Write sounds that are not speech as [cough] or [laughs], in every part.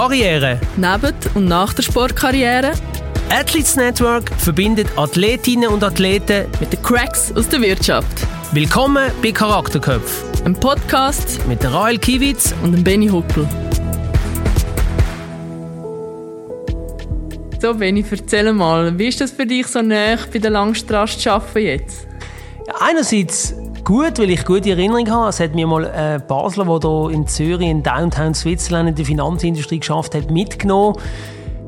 Karriere. Neben und nach der Sportkarriere. Athletes Network verbindet Athletinnen und Athleten mit den Cracks aus der Wirtschaft. Willkommen bei Charakterköpf. Ein Podcast mit der Rael Kiewitz und dem Benny Huckel. So, Benny, erzähl mal, wie ist das für dich so nah bei der Langstrasse zu arbeiten jetzt? Ja, einerseits gut, weil ich gute Erinnerungen habe. Es hat mir mal ein äh, Basler, der hier in Zürich, in Downtown Switzerland, in der Finanzindustrie geschafft hat, mitgenommen.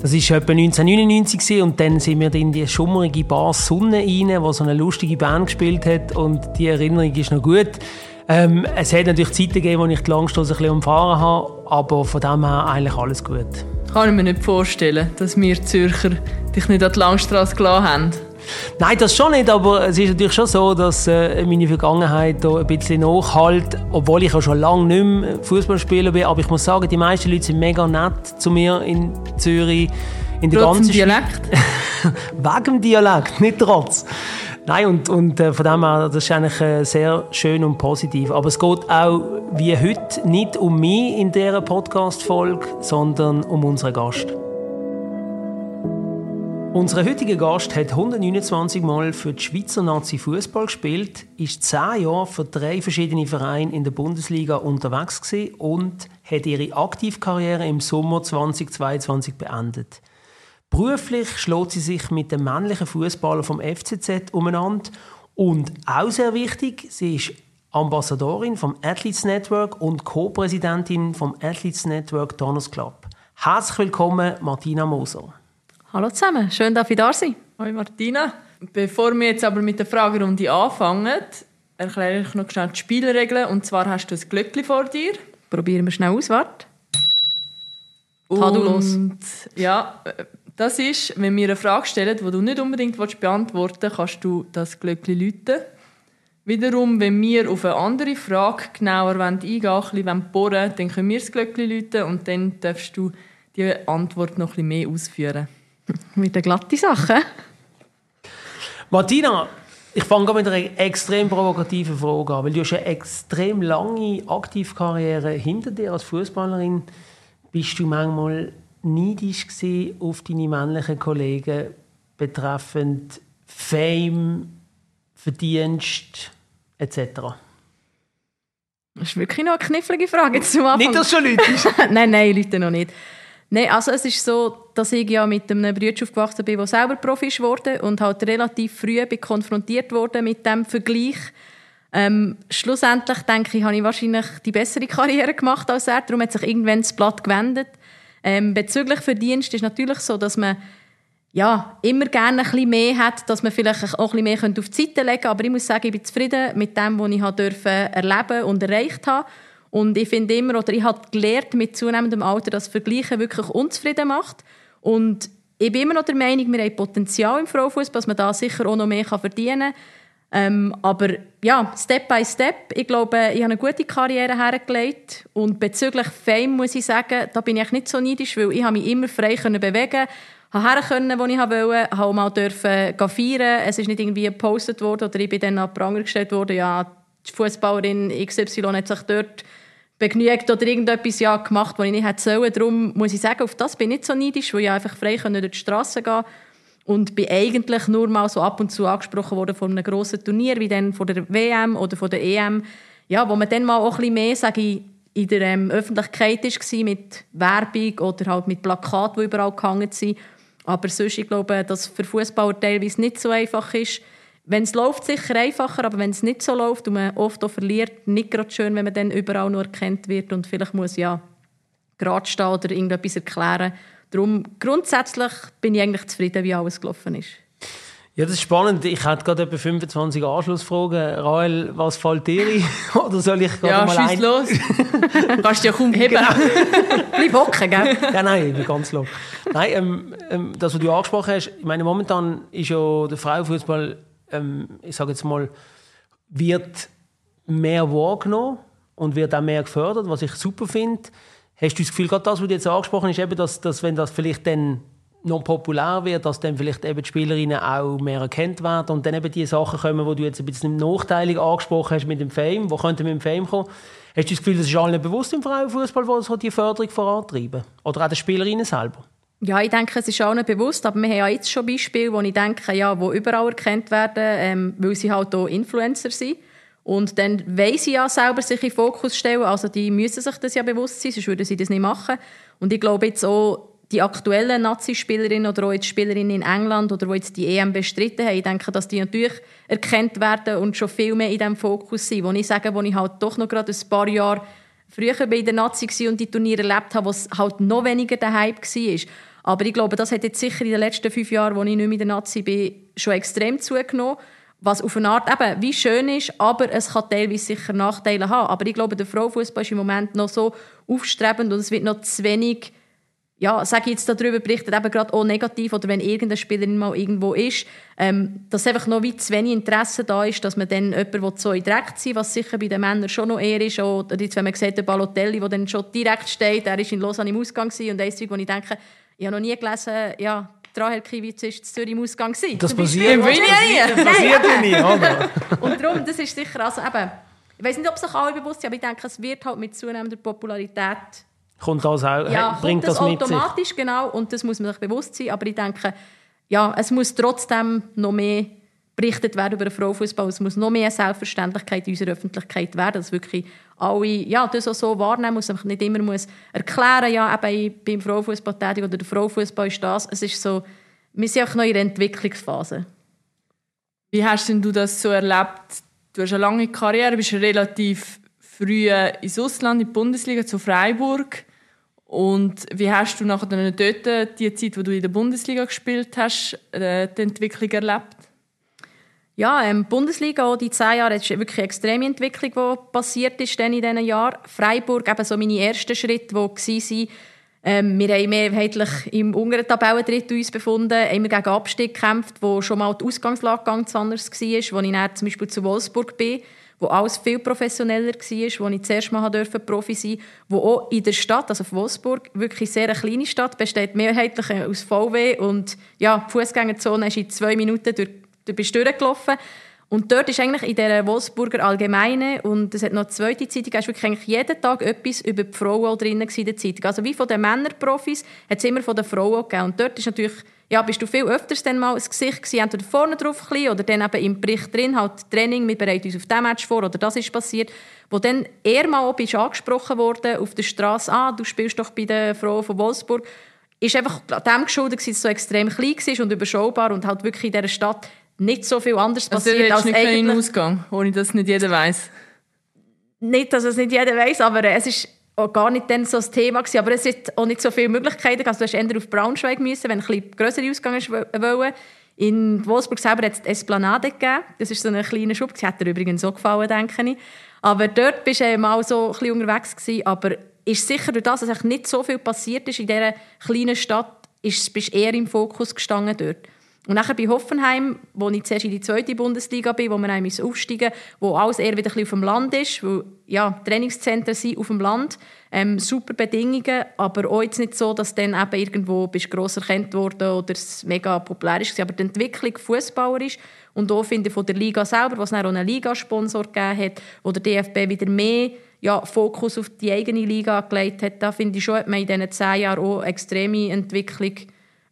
Das war etwa 1999 und dann sind wir in die schummerige Bar Sonne rein, wo so eine lustige Band gespielt hat und die Erinnerung ist noch gut. Ähm, es hat natürlich Zeiten gegeben, wo ich die Langstrasse ein bisschen umfahren habe, aber von dem her eigentlich alles gut. Kann ich mir nicht vorstellen, dass wir Zürcher dich nicht an die Langstrasse gelassen haben. Nein, das schon nicht, aber es ist natürlich schon so, dass äh, meine Vergangenheit da ein bisschen nachhält, obwohl ich auch schon lange nicht mehr Fußballspieler bin. Aber ich muss sagen, die meisten Leute sind mega nett zu mir in Zürich. In der trotz ganzen Dialekt? [laughs] Wegen dem Dialekt, nicht trotz. Nein, und, und äh, von dem her, das ist eigentlich äh, sehr schön und positiv. Aber es geht auch wie heute nicht um mich in dieser Podcast-Folge, sondern um unseren Gast. Unser heutiger Gast hat 129 Mal für die Schweizer Nazi Fußball gespielt, ist zehn Jahre für drei verschiedene Vereine in der Bundesliga unterwegs und hat ihre Aktivkarriere im Sommer 2022 beendet. Beruflich schlägt sie sich mit dem männlichen Fußballer vom FCZ umeinander und auch sehr wichtig, sie ist Ambassadorin vom Athletes Network und Co-Präsidentin vom Athletes Network Donors Club. Herzlich willkommen, Martina Moser. Hallo zusammen, schön, dass ich da sein. Hallo Martina. Bevor wir jetzt aber mit der Fragerunde anfangen, erkläre ich noch schnell die Spielregeln. Und zwar hast du ein Glöckchen vor dir. Probieren wir schnell aus, warte. Und ja, das ist, wenn wir eine Frage stellen, die du nicht unbedingt beantworten willst, kannst du das Glöckchen läuten. Wiederum, wenn wir auf eine andere Frage genauer eingehen wollen, ein bisschen bohren dann können wir das Glöckchen läuten und dann darfst du die Antwort noch ein bisschen mehr ausführen. Mit der glatten Sache. Martina, ich fange mit einer extrem provokativen Frage an, weil du hast eine extrem lange Aktivkarriere hinter dir als Fußballerin. Bist du manchmal neidisch auf deine männlichen Kollegen betreffend Fame, Verdienst etc.? Das ist wirklich noch eine knifflige Frage zum Anfang. Nicht, dass schon Leute [laughs] Nein, nein, Leute noch nicht. Nein, also es ist so, dass ich ja mit einem Bruder aufgewachsen bin, der selber Profi wurde und halt relativ früh bin konfrontiert wurde mit dem Vergleich. Ähm, schlussendlich denke ich, habe ich wahrscheinlich die bessere Karriere gemacht als er. Darum hat sich irgendwann das Blatt gewendet. Ähm, bezüglich Verdienst ist natürlich so, dass man ja, immer gerne ein bisschen mehr hat, dass man vielleicht auch ein bisschen mehr auf die Seite legen könnte. Aber ich muss sagen, ich bin zufrieden mit dem, was ich erleben und erreicht habe. Und ich finde immer, oder ich habe gelernt mit zunehmendem Alter, dass Vergleichen wirklich unzufrieden macht. Und ich bin immer noch der Meinung, wir haben Potenzial im Frauenfußball, dass man da sicher auch noch mehr verdienen kann. Ähm, aber ja, Step by Step. Ich glaube, ich habe eine gute Karriere hergelegt. Und bezüglich Fame muss ich sagen, da bin ich nicht so neidisch, weil ich mich immer frei bewegen konnte können, wo ich wollte, habe auch mal dürfen feiern. Es ist nicht irgendwie gepostet worden oder ich bin dann an Pranger gestellt worden, ja, die Fußballerin XY hat sich dort begnügt oder irgendetwas ja gemacht, was ich nicht hätte sollen. Darum muss ich sagen, auf das bin ich nicht so neidisch, weil ich einfach frei durch die Straße gehen und bin eigentlich nur mal so ab und zu angesprochen worden von einem grossen Turnier, wie dann von der WM oder von der EM, ja, wo man dann mal auch ein bisschen mehr, sage ich, in der ähm, Öffentlichkeit war mit Werbung oder halt mit Plakaten, die überall gehangen sind. Aber sonst, ich glaube, dass für Fußballer teilweise nicht so einfach ist, wenn es läuft, sicher einfacher, aber wenn es nicht so läuft und man oft auch verliert, nicht gerade schön, wenn man dann überall nur erkannt wird und vielleicht muss ja gerade stehen oder irgendetwas erklären. Darum, grundsätzlich bin ich eigentlich zufrieden, wie alles gelaufen ist. Ja, das ist spannend. Ich hatte gerade etwa 25 Anschlussfragen. Rael, was fällt dir ein? [laughs] Oder soll ich gerade ja, mal ein... los. [laughs] Kannst du ja kaum heben. Genau. [laughs] Bleib hocken, gell? Ja, nein, ich bin ganz low. Nein, ähm, ähm, das, was du angesprochen hast, ich meine, momentan ist ja der Frauenfußball ähm, ich sage jetzt mal, wird mehr wahrgenommen und wird auch mehr gefördert, was ich super finde. Hast du das Gefühl, gerade das, was du jetzt angesprochen hast, eben, dass, dass wenn das vielleicht dann noch populär wird, dass dann vielleicht eben die Spielerinnen auch mehr erkannt werden und dann eben die Sachen kommen, die du jetzt ein bisschen nachteilig angesprochen hast mit dem Fame, wo könnte mit dem Fame kommen. Hast du das Gefühl, das ist allen bewusst im Frauenfußball, wo so die Förderung vorantreiben? Oder auch den Spielerinnen selber? Ja, ich denke, es ist allen bewusst, aber wir haben ja jetzt schon Beispiele, wo ich denke, ja, wo überall erkannt werden, ähm, weil sie halt auch Influencer sind. Und dann wollen sie ja selber sich in den Fokus stellen, also die müssen sich das ja bewusst sein, sonst würden sie das nicht machen. Und ich glaube jetzt auch, die aktuellen Nazi-Spielerinnen oder auch jetzt Spielerinnen in England oder die jetzt die EM bestritten haben, ich denke, dass die natürlich erkannt werden und schon viel mehr in diesem Fokus sind. Wo ich sage, wo ich halt doch noch gerade ein paar Jahre früher bei der Nazi war und die Turniere erlebt habe, wo es halt noch weniger der Hype war. Aber ich glaube, das hat jetzt sicher in den letzten fünf Jahren, als ich nicht mehr der Nazi bin, schon extrem zugenommen was auf eine Art eben wie schön ist, aber es kann teilweise sicher Nachteile haben. Aber ich glaube, der Frauenfußball ist im Moment noch so aufstrebend und es wird noch zu wenig, ja, sage ich jetzt darüber berichtet, eben gerade auch negativ oder wenn irgendeine Spielerin mal irgendwo ist, ähm, dass einfach noch wie zu wenig Interesse da ist, dass man dann jemanden so direkt sein was sicher bei den Männern schon noch eher ist. Oder jetzt, wenn man sieht, der Balotelli, der dann schon direkt steht, er war in Lausanne im Ausgang und eins, wo ich denke, ich habe noch nie gelesen, ja, Rahel Kiewitz ist zu Zürich im Ausgang. Das passiert, das passiert, das passiert ja nie, oder? [laughs] Und darum, das ist sicher, also eben, ich weiß nicht, ob sich alle bewusst sind, aber ich denke, es wird halt mit zunehmender Popularität kommt das auch, ja, bringt das, das automatisch, sich. genau, und das muss man sich bewusst sein, aber ich denke, ja, es muss trotzdem noch mehr berichtet werden über den Frauenfußball. Es muss noch mehr Selbstverständlichkeit in unserer Öffentlichkeit werden, dass wirklich alle ja, das auch so wahrnehmen muss, nicht immer muss erklären, ja, eben beim Frauenfußball tätig oder der Frauenfußball ist das. Es ist so, wir sind auch noch in der Entwicklungsphase. Wie hast denn du das so erlebt? Du hast eine lange Karriere, bist relativ früh ins Ausland, in die Bundesliga, zu Freiburg. Und wie hast du nachher dort die Zeit, wo du in der Bundesliga gespielt hast, äh, die Entwicklung erlebt? Ja, ähm, Bundesliga, auch die zehn Jahre, es ist wirklich eine extreme Entwicklung, die passiert ist in diesen Jahren. Freiburg, eben so meine ersten Schritte, die waren, ähm, wir haben mehrheitlich im unteren Tabellendrittel uns befunden, immer gegen Abstieg gekämpft, wo schon mal die Ausgangslage ganz anders war, wo ich dann zum Beispiel zu Wolfsburg bin, wo alles viel professioneller war, wo ich zuerst mal durfte Profi sein wo auch in der Stadt, also Wolfsburg, wirklich sehr eine kleine Stadt, besteht mehrheitlich aus VW und ja, Fußgängerzone ist in zwei Minuten durch, du bist durchgelaufen. Und dort ist eigentlich in der Wolfsburger Allgemeine und es hat noch eine zweite Zeitung, ist wirklich eigentlich jeden Tag etwas über die Frauen drin in der Zeitung. Also wie von den Männerprofis hat es immer von den Frauen gegeben. Und dort ist natürlich, ja, bist du viel öfters dann mal ein Gesicht gewesen, entweder vorne drauf oder dann eben im Bericht drin, halt Training, wir bereiten uns auf diesem Match vor oder das ist passiert. Wo dann eher mal bist angesprochen worden auf der Straße, ah, du spielst doch bei den Frauen von Wolfsburg ist einfach dem geschuldet, dass es so extrem klein war und überschaubar und halt wirklich in dieser Stadt nicht so viel anders also passiert als nicht eigentlich... Ausgang, ohne dass nicht jeder weiß. Nicht, dass es nicht jeder weiß, aber es ist auch gar nicht dann so das Thema gewesen. Aber es hat auch nicht so viele Möglichkeiten. Also du hast eher auf Braunschweig müssen, wenn du ein bisschen größere Ausgang wollen. In Wolfsburg selber hat es die Esplanade gegeben. Das ist so ein kleiner Schub. Das hat dir übrigens so gefallen, denke ich. Aber dort bist du mal so ein bisschen unterwegs gewesen. Aber ist sicher durch das, dass nicht so viel passiert ist in dieser kleinen Stadt, ist, bist du eher im Fokus gestanden dort. Und nachher bei Hoffenheim, wo ich zuerst in die zweite Bundesliga bin, wo wir einmal aufsteigen wo alles eher wieder auf dem Land ist, wo ja, Trainingszentren sind auf dem Land, ähm, super Bedingungen, aber auch jetzt nicht so, dass dann eben irgendwo bist gross erkannt worden oder es mega populär ist. Aber die Entwicklung fußballerisch und auch finde ich von der Liga selber, was es auch einen Ligasponsor gegeben hat, wo der DFB wieder mehr ja, Fokus auf die eigene Liga gelegt hat, da finde ich schon, hat man in diesen zehn Jahren auch extreme Entwicklung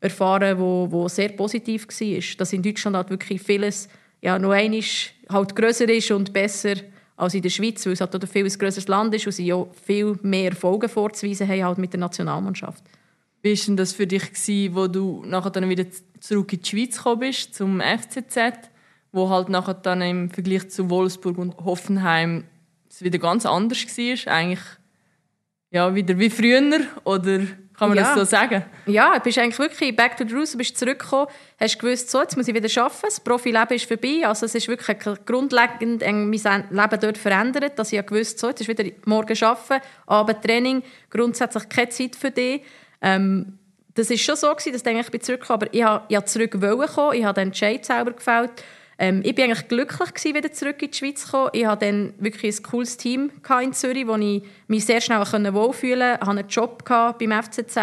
erfahren, wo, wo sehr positiv war. Dass in Deutschland halt wirklich vieles ja, noch einmal halt grösser ist und besser als in der Schweiz, weil es halt ein viel grösseres Land ist und sie ja viel mehr Erfolge vorzuweisen haben halt mit der Nationalmannschaft. Wie war das für dich, gewesen, wo du nachher dann wieder zurück in die Schweiz gekommen bist, zum FCZ, wo halt nachher dann im Vergleich zu Wolfsburg und Hoffenheim es wieder ganz anders war? Eigentlich ja, wieder wie früher oder kann man ja. das so sagen? Ja, du bist eigentlich wirklich back to the roots, du bist zurückgekommen, hast gewusst, so, jetzt muss ich wieder arbeiten, das Profileben ist vorbei, also es ist wirklich grundlegend mein Leben dort verändert, dass ich ja gewusst, so, jetzt ist wieder morgen arbeiten, Abend Training, grundsätzlich keine Zeit für dich. Ähm, das ist schon so gewesen, dass ich bin zurückgekommen, aber ich habe ja zurück wollen kommen, ich habe den Entscheid selber gefällt, Ähm, ich war eigentlich glücklich, gewesen, wieder zurück in die Schweiz zu kommen. Ich hatte dann wirklich ein cooles Team in Zürich, wo ich mich sehr schnell wohlfühlen konnte. Ich hatte einen Job beim FCZ.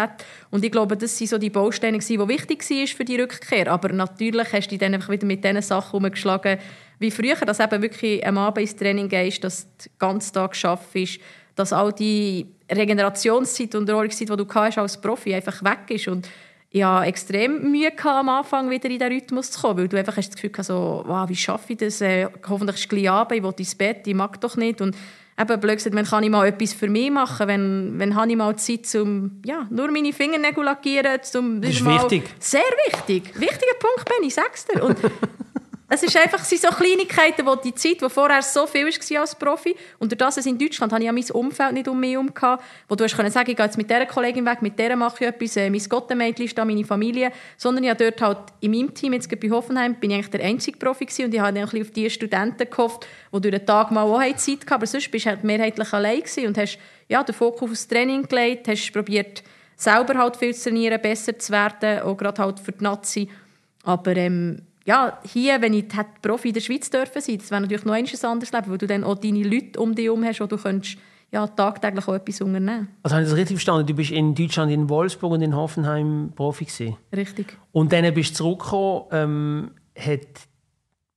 Und ich glaube, das waren so die Bausteine, die wichtig waren für die Rückkehr. Aber natürlich hast du dich dann einfach wieder mit diesen Sachen umgeschlagen, wie früher, dass eben wirklich am Abend ins Training gehst, dass du den ganzen Tag arbeitest, dass all die Regenerationszeit und Erholungszeit, die du als Profi einfach weg ist. Und hatte extrem Mühe am Anfang wieder in den Rhythmus zu kommen, weil du einfach hast das Gefühl hast, so, wow, wie schaffe ich das? Äh, hoffentlich ist es gleich Abend, ich will ins Bett, ich mag doch nicht. Und eben blöd gesagt, wenn kann ich mal etwas für mich machen, wenn, wenn habe ich mal Zeit, um ja, nur meine Fingernägel lackieren, zum, das ist wichtig. Sehr wichtig. Wichtiger Punkt, Ben, ich sag's dir. Und [laughs] es ist einfach sind so Kleinigkeiten, wo die Zeit, die vorher so viel war als Profi, und durch das es in Deutschland hatte ich ja mein Umfeld nicht um mich herum, wo du hast können sagen, ich gehe jetzt mit dieser Kollegin weg, mit der mache ich etwas, äh, mein Gottemädchen ist da, meine Familie, sondern ich dort halt in meinem Team, jetzt bei Hoffenheim, bin ich eigentlich der einzige Profi gewesen, und ich habe ein auf die Studenten gehofft, die durch den Tag mal auch Zeit hatten, aber sonst bist du halt mehrheitlich allein gewesen und hast ja, den Fokus auf das Training gelegt, hast probiert, selber halt viel zu trainieren, besser zu werden, auch gerade halt für die Nazi, aber ähm, ja, hier, wenn ich Profi in der Schweiz dürfen sein, das wäre natürlich noch ein anderes Leben, weil du dann auch deine Leute um dich herum hast, wo du könntest, ja, tagtäglich auch etwas unternehmen Also habe ich das richtig verstanden? Du bist in Deutschland, in Wolfsburg und in Hoffenheim Profi gewesen? Richtig. Und dann bist du zurückgekommen, ähm, hat,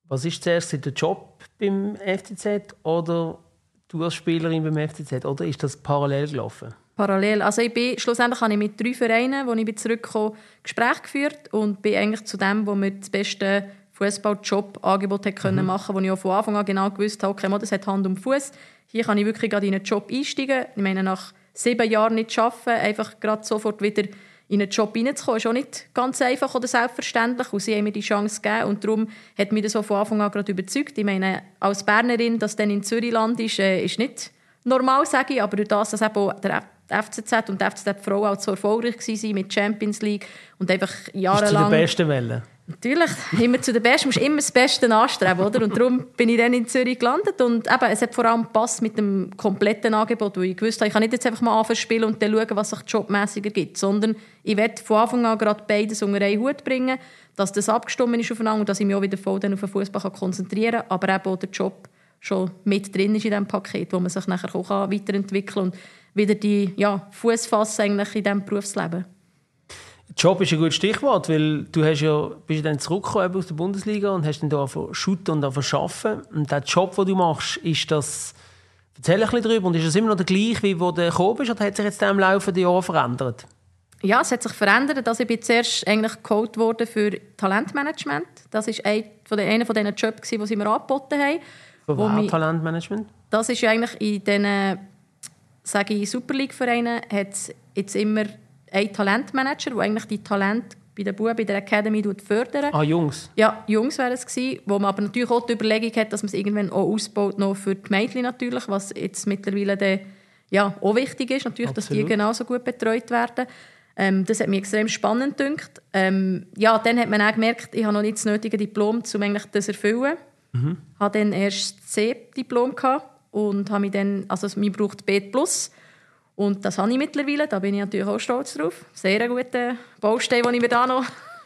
was ist zuerst, der Job beim FCZ oder du als Spielerin beim FCZ, oder ist das parallel gelaufen? Parallel. Also ich bin, schlussendlich habe ich mit drei Vereinen, wo ich zurückgekommen Gespräche geführt und bin eigentlich zu dem, wo mir das beste Fußballjob-Angebot mhm. machen konnte, wo ich auch von Anfang an genau gewusst habe, okay, das hat Hand um Fuß. Hier kann ich wirklich gerade in einen Job einsteigen. Ich meine, nach sieben Jahren nicht arbeiten, einfach gerade sofort wieder in einen Job reinzukommen, ist auch nicht ganz einfach oder selbstverständlich. Und sie haben mir die Chance gegeben und darum hat mich das auch von Anfang an gerade überzeugt. Ich meine, als Bernerin, dass dann in Zürichland ist, äh, ist nicht normal, sage ich, aber durch das, dass eben der FCZ und die FCZ Frau auch so erfolgreich waren mit Champions League und einfach jahrelang... Ist zu den Besten Welle. Natürlich, immer zu den Besten. Du musst immer das Beste anstreben, oder? Und darum bin ich dann in Zürich gelandet und eben, es hat vor allem gepasst mit dem kompletten Angebot, wo ich gewusst habe, ich kann nicht jetzt einfach mal anfangen spielen und dann schauen, was sich jobmäßiger gibt, sondern ich werde von Anfang an gerade beides unter einen Hut bringen, dass das abgestimmt ist aufeinander und dass ich mich auch wieder voll auf den Fußball konzentrieren kann, aber eben auch der Job schon mit drin ist in diesem Paket, wo man sich nachher auch weiterentwickeln kann und wieder die ja, Fuß fassen eigentlich in diesem Berufsleben. Job ist ein gutes Stichwort, weil du hast ja, bist dann zurückgekommen aus der Bundesliga und hast dann da shooten und arbeiten. Und der Job, den du machst, ist das, erzähl ein bisschen darüber, und ist das immer noch der gleiche, wie wo du gekommen bist, oder hat sich jetzt im Laufe der Jahre verändert? Ja, es hat sich verändert. Also ich bin zuerst eigentlich gecoacht worden für Talentmanagement. Das war einer von den Jobs, die sie mir angeboten haben. Für was Talentmanagement? Das ist ja eigentlich in diesen sage ich, Super League-Vereinen hat es jetzt immer einen Talentmanager, der eigentlich die Talente bei den Buben, bei der Academy fördern. Ah, Jungs? Ja, Jungs wären es gewesen, wo man aber natürlich auch die Überlegung hat, dass man es irgendwann auch ausbaut, noch für die Mädchen natürlich, was jetzt mittlerweile dann, ja, auch wichtig ist, natürlich, dass die genauso gut betreut werden. Ähm, das hat mich extrem spannend gedacht. Ähm, ja, dann hat man auch gemerkt, ich habe noch nicht das nötige Diplom, um eigentlich das zu erfüllen. Mhm. Ich hatte dann erst das C-Diplom und habe mich dann, also mir braucht B+. Und das habe ich mittlerweile, da bin ich natürlich auch stolz drauf. Sehr guter Baustein, den ich mir da noch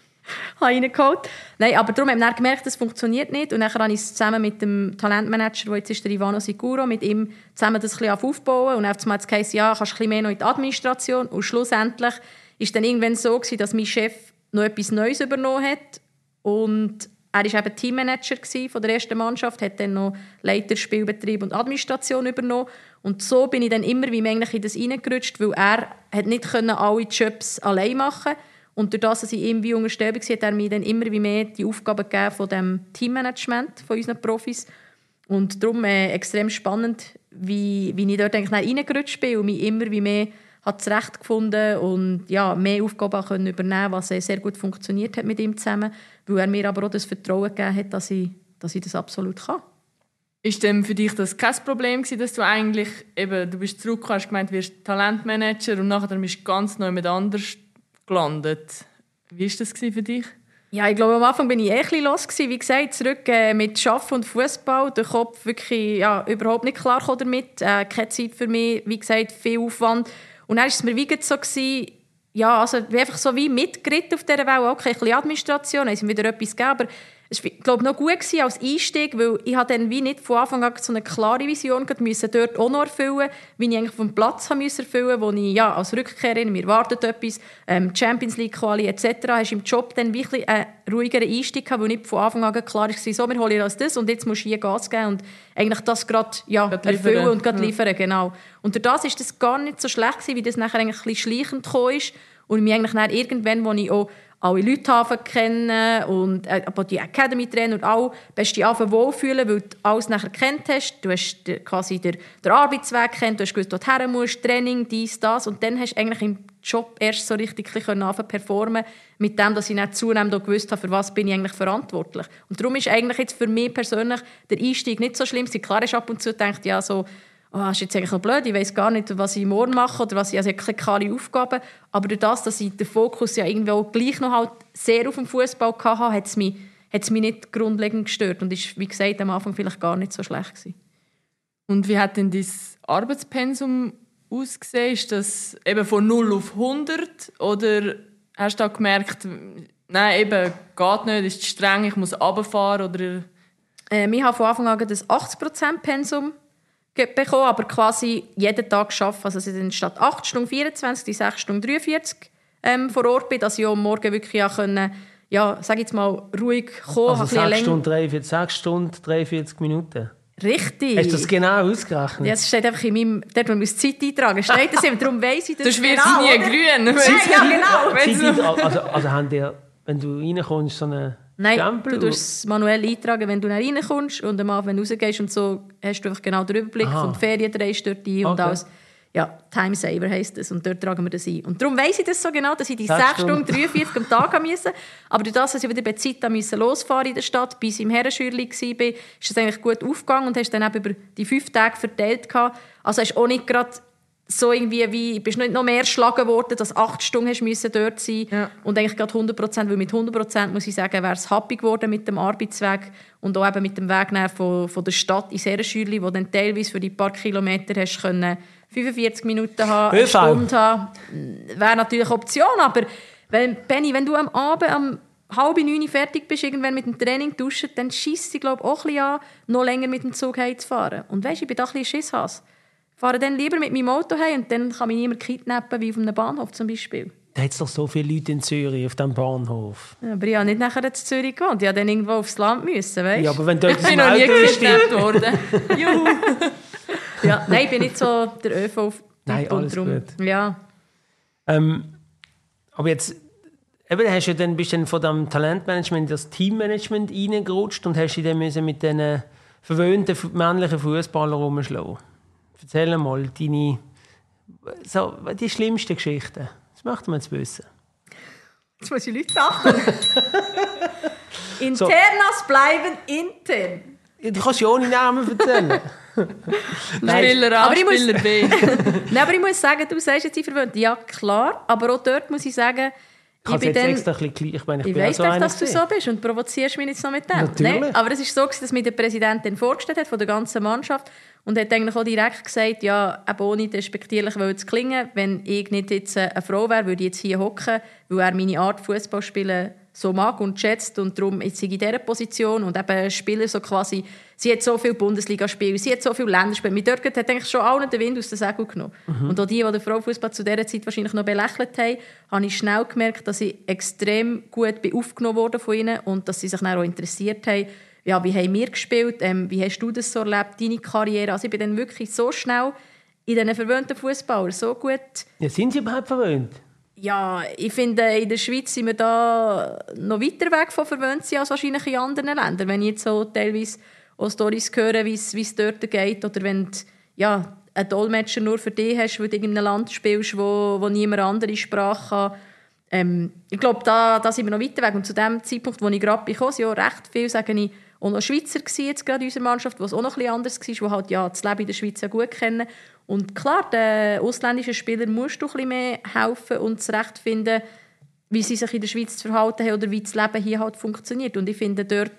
[laughs] reingeholt habe. Nein, aber darum habe ich gemerkt, das funktioniert nicht. Und dann habe ich es zusammen mit dem Talentmanager, der jetzt ist der Ivano Siguro, mit ihm zusammen das ein aufbauen. Und einmal hat es ja, kannst du ein bisschen mehr noch in die Administration. Und schlussendlich war es dann irgendwann so, gewesen, dass mein Chef noch etwas Neues übernommen hat. Und er war Teammanager von der ersten Mannschaft, hat dann noch Leiter Spielbetrieb und Administration übernommen. Und so bin ich dann immer wie eigentlich in das reingerutscht, weil er hat nicht können alle Jobs allein machen und durch das, dass ich ihm wie unterstellt war, hat er mir dann immer wie mehr die Aufgaben gegeben von dem Teammanagement von unseren Profis. Und darum äh, extrem spannend, wie, wie ich dort eigentlich reingerutscht bin und mich immer wie mehr hat zurechtgefunden und ja, mehr Aufgaben übernehmen was sehr gut funktioniert hat mit ihm zusammen, weil er mir aber auch das Vertrauen gegeben hat, dass ich, dass ich das absolut kann. Ist denn für dich das kein Problem gewesen, dass du eigentlich eben, du bist zurückgekommen, hast gemeint, du wirst Talentmanager und nachher bist du ganz neu mit anders gelandet. Wie war das für dich? Ja, ich glaube, am Anfang bin ich eh ein los gewesen. Wie gesagt, zurück äh, mit Schaffen und Fußball, der Kopf wirklich ja, überhaupt nicht klar damit, äh, keine Zeit für mich, wie gesagt, viel Aufwand. Und dann war es mir wie so, gewesen, ja, also einfach so wie mitgeritten auf dieser Welle. Okay, ein bisschen Administration, sie wieder etwas gegeben, aber das war, glaube noch gut gewesen als Einstieg, weil ich dann wie nicht von Anfang an so eine klare Vision müssen dort auch noch erfüllen, wie ich eigentlich vom Platz haben müssen erfüllen, wo ich ja als Rückkehrerin mir wartet etwas, ähm, Champions League Quali etc. Hast im Job dann wirklich einen ruhigeren Einstieg gehabt, wo nicht von Anfang an klar war, so wir holen das das und jetzt musst du hier Gas geben und eigentlich das gerade ja, erfüllen und gerade liefern, genau. Und durch das ist das gar nicht so schlecht gewesen, wie das nachher eigentlich ein bisschen schleichend gekommen ist und mich eigentlich dann irgendwann, wo ich auch alle Leute kennen und äh, aber die Academy Trainer und auch bist dich wohlfühlen, weil du alles nachher kennt hast. Du hast quasi den, den Arbeitsweg kennt, du hast gewusst, wo du her musst, Training, dies, das und dann hast du eigentlich im Job erst so richtig anfangen performen mit dem, dass ich nicht zunehmend auch gewusst habe, für was bin ich eigentlich verantwortlich. Und darum ist eigentlich jetzt für mich persönlich der Einstieg nicht so schlimm. Klar ist ab und zu denkt ja so oh, ist jetzt eigentlich noch blöd, ich weiß gar nicht, was ich morgen mache oder was ich, also keine klare Aufgaben. Aber durch das, dass ich den Fokus ja irgendwie auch gleich noch halt sehr auf dem Fußball hatte, hat es mich, hat's mich nicht grundlegend gestört und ist, wie gesagt, am Anfang vielleicht gar nicht so schlecht gewesen. Und wie hat denn dein Arbeitspensum ausgesehen? Ist das eben von 0 auf 100 oder hast du gemerkt, nein, eben, geht nicht, ist zu streng, ich muss runterfahren oder... Ähm, ich habe von Anfang an das 80%-Pensum bekommen, aber quasi jeden Tag arbeiten. Also sind statt 8 Stunden 24, die 6 Stunden 43 ähm, vor Ort bin, dass ich am Morgen wirklich ja können, ja, sag jetzt mal, ruhig kommen. Also 6 Stunden 43, 6 Stunden 43 Minuten? Richtig. Hast du das genau ausgerechnet? Ja, es steht einfach in meinem, dort, wo man Zeit eintragen steht das immer, darum weiss ich das Das wird genau, nie grün. ja, genau. also, also haben die, wenn du reinkommst, so eine Nein, Stempel? du tust es manuell eintragen, wenn du reinkommst und am Abend, wenn du rausgehst und so, hast du einfach genau den Überblick Aha. von den Ferien drehst dort ein und okay. alles. Ja, Timesaver heisst das und dort tragen wir das ein. Und darum weiss ich das so genau, dass ich die 6 Stunden 43 am Tag musste. Aber durch das, dass ich wieder bei Zeit musste losfahren in der Stadt, bis ich im Herrenschürli war, ist das eigentlich gut aufgegangen und hast dann eben über die fünf Tage verteilt. Also hast du auch nicht gerade so irgendwie wie, bist nicht noch mehr erschlagen worden, dass acht Stunden hast müssen dort sein ja. und eigentlich gerade 100 Prozent, weil mit 100 Prozent muss ich sagen, wäre es happy geworden mit dem Arbeitsweg und auch eben mit dem Weg von, von der Stadt ins Herrenschürli, wo dann teilweise für die paar Kilometer hast können 45 Minuten haben, eine Stunde haben, wäre natürlich eine Option, aber wenn, Benny, wenn du am Abend am halb neun fertig bist, irgendwann mit dem Training duschen, dann schießt sie glaube auch ein bisschen an, noch länger mit dem Zug heimzufahren. Und weißt, ich bin da ein bisschen Schisshas fahre dann lieber mit meinem Auto heim und dann kann mich niemand kidnappen, wie auf einem Bahnhof zum Beispiel. Da hat es doch so viele Leute in Zürich auf dem Bahnhof. Ja, aber ich habe nicht nachher in Zürich gewohnt. Ich habe dann irgendwo aufs Land müssen, weißt? Ja, aber wenn dort [laughs] das noch nie gekidnappt worden. [laughs] Juhu. ja, nein, ich bin nicht so der ÖV Nein, alles drum. gut. Ja. Ähm, aber jetzt, eben, hast du dann, bist du dann von dem Talentmanagement in das Teammanagement reingerutscht und hast dich dann mit diesen verwöhnten männlichen Fußballern rumschlagen Erzähl mal deine so, die schlimmsten Geschichten. Das möchten wir jetzt wissen. Jetzt muss ich Leute achten. [laughs] Internas so. bleiben intern. Du kannst ja ohne Namen erzählen. [laughs] Spieler A, Spieler B. [laughs] Nein, aber ich muss sagen, du sagst jetzt, ich verwöhnt. Ja, klar. Aber auch dort muss ich sagen, ich, ich bin jetzt dann, extra ein bisschen ich, meine, ich, ich weiss so doch, dass du so bist und provozierst mich jetzt noch mit dem. Natürlich. Nee, aber es ist so, dass mir der Präsident dann vorgestellt hat von der ganzen Mannschaft und hat eigentlich auch direkt gesagt, ja, eben ohne despektierlich zu klingen, wenn ich nicht jetzt eine Frau wäre, würde ich jetzt hier hocken, weil er meine Art Fußball spielen so mag und schätzt und darum ist sie in dieser Position und eben Spieler so quasi, sie hat so viele Bundesligaspiele, sie hat so viele Länderspiele. Mit dort hat eigentlich schon allen den Wind aus den Segel genommen. Mhm. Und auch die, die den Frauenfußball zu dieser Zeit wahrscheinlich noch belächelt haben, habe ich schnell gemerkt, dass ich extrem gut bin aufgenommen wurde von ihnen und dass sie sich dann auch interessiert haben, ja, wie haben wir gespielt, ähm, wie hast du das so erlebt, deine Karriere. Also ich bin dann wirklich so schnell in diesen verwöhnten Fußballern so gut. Ja, sind sie überhaupt verwöhnt? Ja, ich finde, in der Schweiz sind wir da noch weiter weg von verwöhnt als wahrscheinlich in anderen Ländern. Wenn ich jetzt so teilweise auch Storys höre, wie es dort geht, oder wenn du, ja, einen Dolmetscher nur für dich hast, weil du in einem Land spielst, wo, wo niemand andere Sprache kann. Ähm, ich glaube, da, da sind wir noch weiter weg. Und zu dem Zeitpunkt, wo ich gerade bin, sind ja recht viel, sage ich, auch noch Schweizer gewesen, jetzt gerade in unserer Mannschaft, was auch noch etwas anderes war, die halt ja das Leben in der Schweiz ja gut kennen. Und klar, den ausländischen Spielern musst du ein mehr helfen und zurechtfinden, wie sie sich in der Schweiz verhalten haben oder wie das Leben hier halt funktioniert. Und ich finde dort,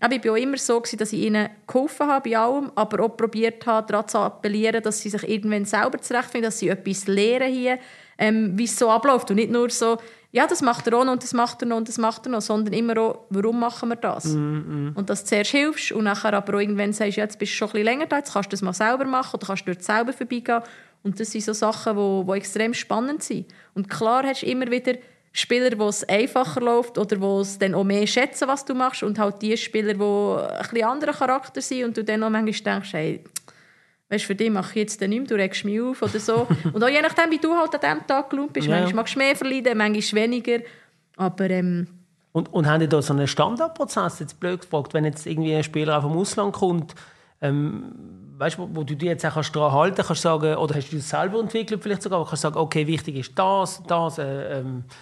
aber ich war auch immer so, dass ich ihnen geholfen habe bei allem, aber auch probiert habe, daran zu appellieren, dass sie sich irgendwann selber zurechtfinden, dass sie etwas lernen hier, ähm, wie es so abläuft und nicht nur so, ja, das macht er auch noch und das macht er noch und das macht er noch, sondern immer auch, warum machen wir das? Mm, Und dass du zuerst hilfst und nachher aber irgendwann sagst, ja, jetzt bist du schon ein bisschen länger da, jetzt kannst du das mal selber machen oder kannst du dort selber vorbeigehen. Und das sind so Sachen, die, die extrem spannend sind. Und klar hast du immer wieder Spieler, wo es einfacher läuft oder wo es dann auch mehr schätzen, was du machst und halt die Spieler, die ein bisschen anderer Charakter sind und du dann auch manchmal denkst, hey, weißt, für dich mache ich jetzt dann nichts, du regst mich auf oder so. und auch je nachdem, wie du halt an diesem Tag gelaunt bist, Ja. manchmal magst du mehr verleiden, manchmal weniger, aber ähm, Und, und haben die da so einen Standardprozess, jetzt blöd gefragt, wenn jetzt irgendwie ein Spieler auch vom Ausland kommt, ähm, weißt, wo, wo du dich jetzt auch kannst daran halten kannst, sagen, oder hast du das selber entwickelt vielleicht sogar, wo du kannst sagen, okay, wichtig ist das, das, äh, ähm, äh,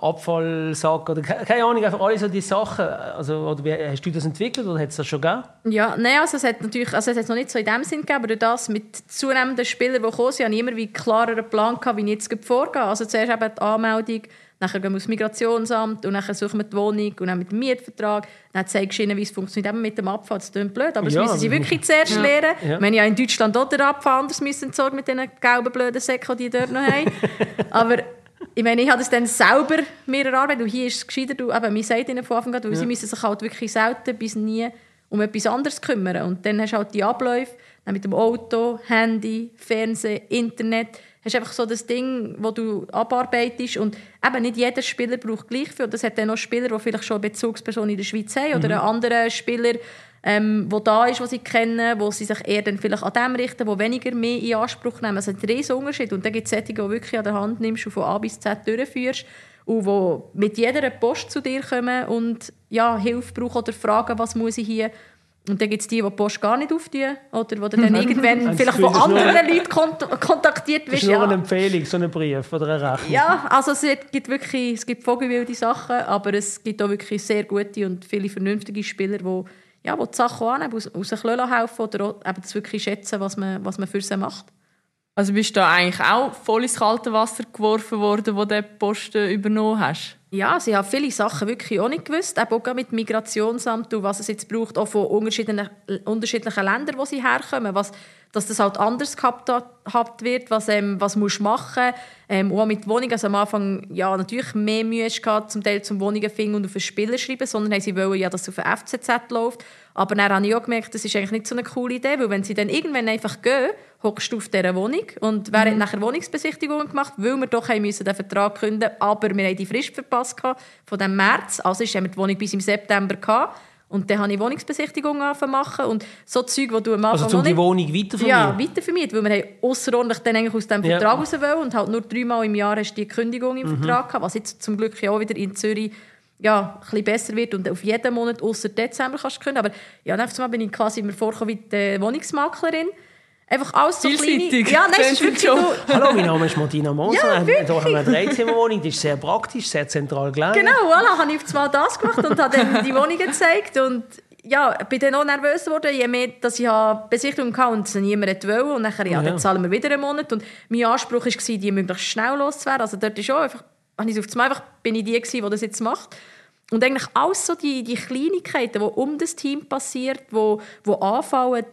Abfallsack oder ke- keine Ahnung, einfach alle so die Sachen. Also, oder wie, hast du das entwickelt oder hat es das schon gegeben? Ja, nein, also es hat natürlich, also es hat noch nicht so in dem Sinn gegeben, aber durch das mit zunehmenden Spielern, die gekommen sind, habe ich immer wie klareren Plan gehabt, wie ich jetzt vorgehe. Also zuerst eben die Anmeldung, nachher gehen wir aufs Migrationsamt und dann suchen wir die Wohnung und dann mit dem Mietvertrag. Dann zeigst du ihnen, wie es funktioniert eben mit dem Abfall. Das klingt blöd, aber das Ja, müssen sie wirklich zuerst lernen. Ja. Wir haben ja in Deutschland auch den Abfall anders müssen entsorgen mit diesen gelben blöden Säcken, die die dort noch haben. [laughs] aber ich meine, ich habe das dann selber mir erarbeitet und hier ist es gescheiter, du, eben, wir sagen ihnen von Anfang an, weil sie müssen sich halt wirklich selten bis nie um etwas anderes kümmern. Und dann hast du halt die Abläufe, mit dem Auto, Handy, Fernsehen, Internet, hast einfach so das Ding, wo du abarbeitest und eben nicht jeder Spieler braucht gleich viel. Das hat dann auch Spieler, die vielleicht schon eine Bezugsperson in der Schweiz haben oder einen anderen Spieler, ähm, wo da ist, wo sie kennen, wo sie sich eher dann vielleicht an dem richten, wo weniger mehr in Anspruch nehmen. Es ist ein riesen Unterschied. Und dann gibt es solche, die du wirklich an der Hand nimmst und von A bis Z durchführst und die mit jeder Post zu dir kommen und ja, Hilfe brauchen oder fragen, was muss ich hier. Und dann gibt es die, die die Post gar nicht auftun oder die du dann [laughs] irgendwann vielleicht von das das anderen Leuten kont kontaktiert Das wirst. ist nur Ja. eine Empfehlung, so ein Brief oder eine Rechnung. Ja, also es gibt wirklich es gibt vogelwilde Sachen, aber es gibt auch wirklich sehr gute und viele vernünftige Spieler, die, ja, die die Sachen annehmen, aus, aus sich helfen oder auch eben das wirklich schätzen, was man, was man für sie macht. Also bist du da eigentlich auch voll ins kalte Wasser geworfen worden, wo du den Posten übernommen hast? Ja, sie haben viele Sachen wirklich auch nicht gewusst, eben auch mit Migrationsamt und was es jetzt braucht, auch von unterschiedlichen, unterschiedlichen Ländern, wo sie herkommen, was, dass das halt anders gehabt wird, was, ähm, was musst du machen. Ähm, auch mit Wohnungen, also am Anfang ja, natürlich mehr Mühe gehabt, zum Teil zum Wohnungen finden und auf einen Spieler schreiben, sondern haben sie wollen ja, dass es auf den FCZ läuft, aber dann habe ich auch gemerkt, das ist eigentlich nicht so eine coole Idee, weil wenn sie dann irgendwann einfach gehen, hockst du auf dieser Wohnung und wer hat nachher Wohnungsbesichtigungen gemacht, weil wir doch haben müssen den Vertrag künden, aber wir haben die Frist verpasst von dem März, also ist- haben wir die Wohnung bis im September gehabt und dann habe ich zu machen und so Zeug, wo du am Anfang Also, um die. Wohnung weitervermieten. Ja, weitervermietet, weil wir haben ausserordentlich dann eigentlich aus dem Ja. Vertrag raus wollen und halt nur dreimal im Jahr hast du die Kündigung im Mhm. Vertrag gehabt, was jetzt zum Glück ja auch wieder in Zürich ja, ein besser wird und auf jeden Monat außer Dezember kannst du kündigen. Aber ja, dann bin ich quasi mir vorgekommen wie die Wohnungsmaklerin. Einfach alles so Vielseitig. kleine... Ja, nein, ist wirklich so... Hallo, mein Name ist Martina Moser. Ja, Ja, da haben wir eine Dreizimmerwohnung, die ist sehr praktisch, sehr zentral gelegen. Genau, voilà, habe ich einmal das gemacht und habe dann die Wohnungen gezeigt und ja, bin dann auch nervös geworden, je mehr, dass ich Besichtigung hatte und es niemand wollte und nachher, ja, Ja. dann zahlen wir wieder einen Monat und mein Anspruch war, die möglichst schnell loszuwerden, also dort ist auch einfach, habe ich auf einmal einfach, bin ich die gewesen, die das jetzt macht und eigentlich alles so die, die Kleinigkeiten, die um das Team passiert, wo, wo anfallen,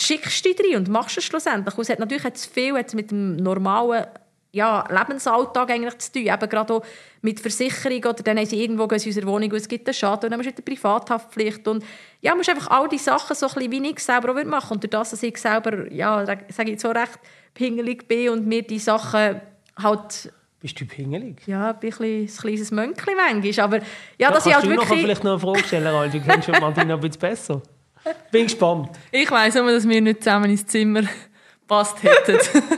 schickst du dich rein und machst es schlussendlich. Und es hat natürlich hat's viel hat's mit dem normalen ja, Lebensalltag eigentlich zu tun. Eben gerade auch mit Versicherung oder dann haben sie irgendwo in unserer Wohnung und es gibt einen Schaden und dann musst du die Privathaftpflicht und ja, musst einfach all die Sachen so ein bisschen wie ich selber auch machen und durch das, dass ich selber, ja, sage ich jetzt so recht pingelig bin und mir die Sachen halt Bist du pingelig? ja, ein bisschen ein kleines Mönchli manchmal, aber ja, dass Kannst ich halt du noch wirklich... vielleicht noch eine Frage stellen, Ralf? Du kennst schon Martina ein bisschen besser. Bin gespannt. Ich weiss immer, dass wir nicht zusammen ins Zimmer gepasst hätten. [laughs]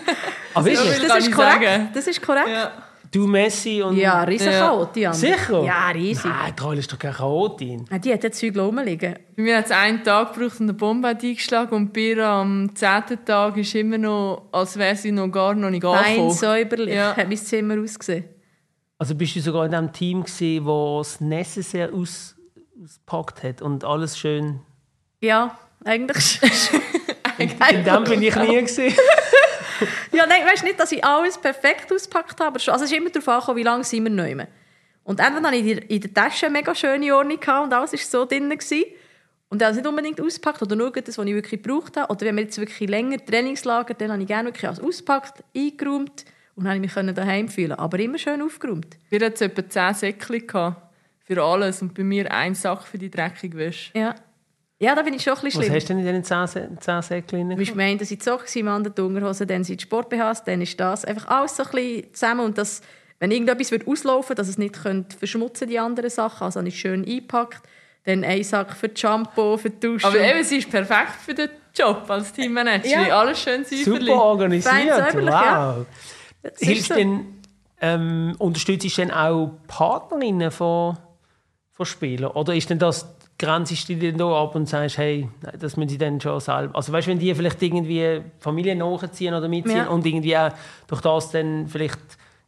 Ah, wirklich? Das ist korrekt. Das ist korrekt. ja. Du, Messi und... Ja, riesen Ja. Chaot, die andere. Sicher? Ja, riesig. Nein, Karl ist doch keine Chaotin. Ja, Die hat das Zeug rumliegen. Bei mir hat es einen Tag gebraucht und eine Bombe hat eingeschlagen und bei ihr am zehnten Tag ist immer noch, als wäre sie noch gar noch nicht angekommen. säuberlich Ja. hat mein Zimmer ausgesehen. Also bist du sogar in dem Team gewesen, wo das Necessaire aus, auspackt hat und alles schön... Ja, [laughs] eigentlich. In dem bin ich nie gewesen. [laughs] ja, nein, weißt nicht, dass ich alles perfekt ausgepackt habe, aber schon. Also es ist immer darauf angekommen, wie lange sind wir nehmen. Und irgendwann hatte ich in der- Tasche eine mega schöne Ordnung und alles war so drin. Gewesen. Und ich habe es nicht unbedingt ausgepackt oder nur das, was ich wirklich gebraucht habe. Oder wenn wir jetzt wirklich länger Trainingslager, dann habe ich gerne wirklich alles ausgepackt, eingeräumt Und dann ich mich daheim fühlen. Aber immer schön aufgeräumt. Wir hatten etwa 10 Säckchen für alles und bei mir ein Sack für die dreckige Wäsche. Ja. Ja, da bin ich schon ein bisschen Was schlimm. hast du denn in diesen 10 Säckchen? Du musst meinen, dass ich die Socken sind, im anderen die Unterhose, dann sind die Sport-BHs, dann ist das. Einfach alles so ein bisschen zusammen. Und das, wenn irgendetwas wird auslaufen dass es nicht könnte verschmutzen die anderen Sachen, also habe ich schön eingepackt. Dann ein Sack für das Shampoo, für die Dusche. Aber eben, sie ist perfekt für den Job als Teammanager. Ja. Alles schön säuberlich. Super organisiert, wow. ja. Hilfst so. denn, ähm, unterstützt du denn auch Partnerinnen von, von Spielern? Oder ist denn das, grenzest du dich da ab und sagst, hey, das müssen sie dann schon selber... Also weißt du, wenn die vielleicht irgendwie Familie nachziehen oder mitziehen Ja. und irgendwie auch durch das dann vielleicht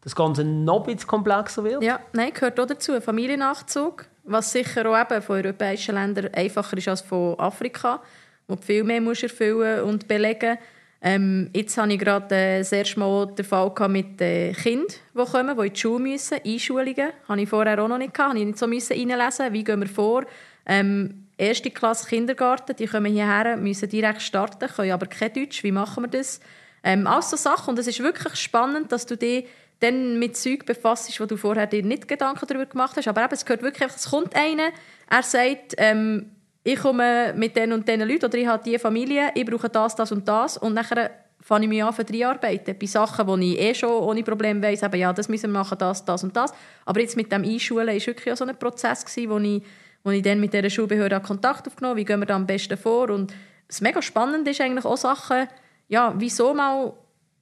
das Ganze noch ein bisschen komplexer wird? Ja, nein, gehört auch dazu. Familiennachzug, was sicher auch eben von europäischen Ländern einfacher ist als von Afrika, wo du viel mehr musst erfüllen und belegen ähm, Jetzt hatte ich gerade äh, das erste Mal den Fall mit den Kindern, die kommen, die in die Schule müssen, Einschulungen. Habe ich vorher auch noch nicht gehabt, habe ich nicht so müssen reinlesen, wie gehen wir vor. Ähm, erste Klasse Kindergarten, die kommen hierher, müssen direkt starten, können aber kein Deutsch. Wie machen wir das? Ähm, all so Sachen. Und es ist wirklich spannend, dass du dich dann mit Zeug befasst, wo du vorher dir nicht Gedanken darüber gemacht hast. Aber eben, es gehört wirklich es kommt einer, er sagt, ähm, ich komme mit den und diesen Leuten oder ich habe diese Familie, ich brauche das, das und das und nachher fange ich mich an für drei Arbeiten. Bei Sachen, die ich eh schon ohne Probleme weiss, eben, ja, das müssen wir machen, das, das und das. Aber jetzt mit dem Einschulen war wirklich auch so ein Prozess, gewesen, wo ich, wo ich dann mit dieser Schulbehörde Kontakt aufgenommen wie gehen wir da am besten vor und was mega spannend ist eigentlich auch Sachen, ja, wieso mal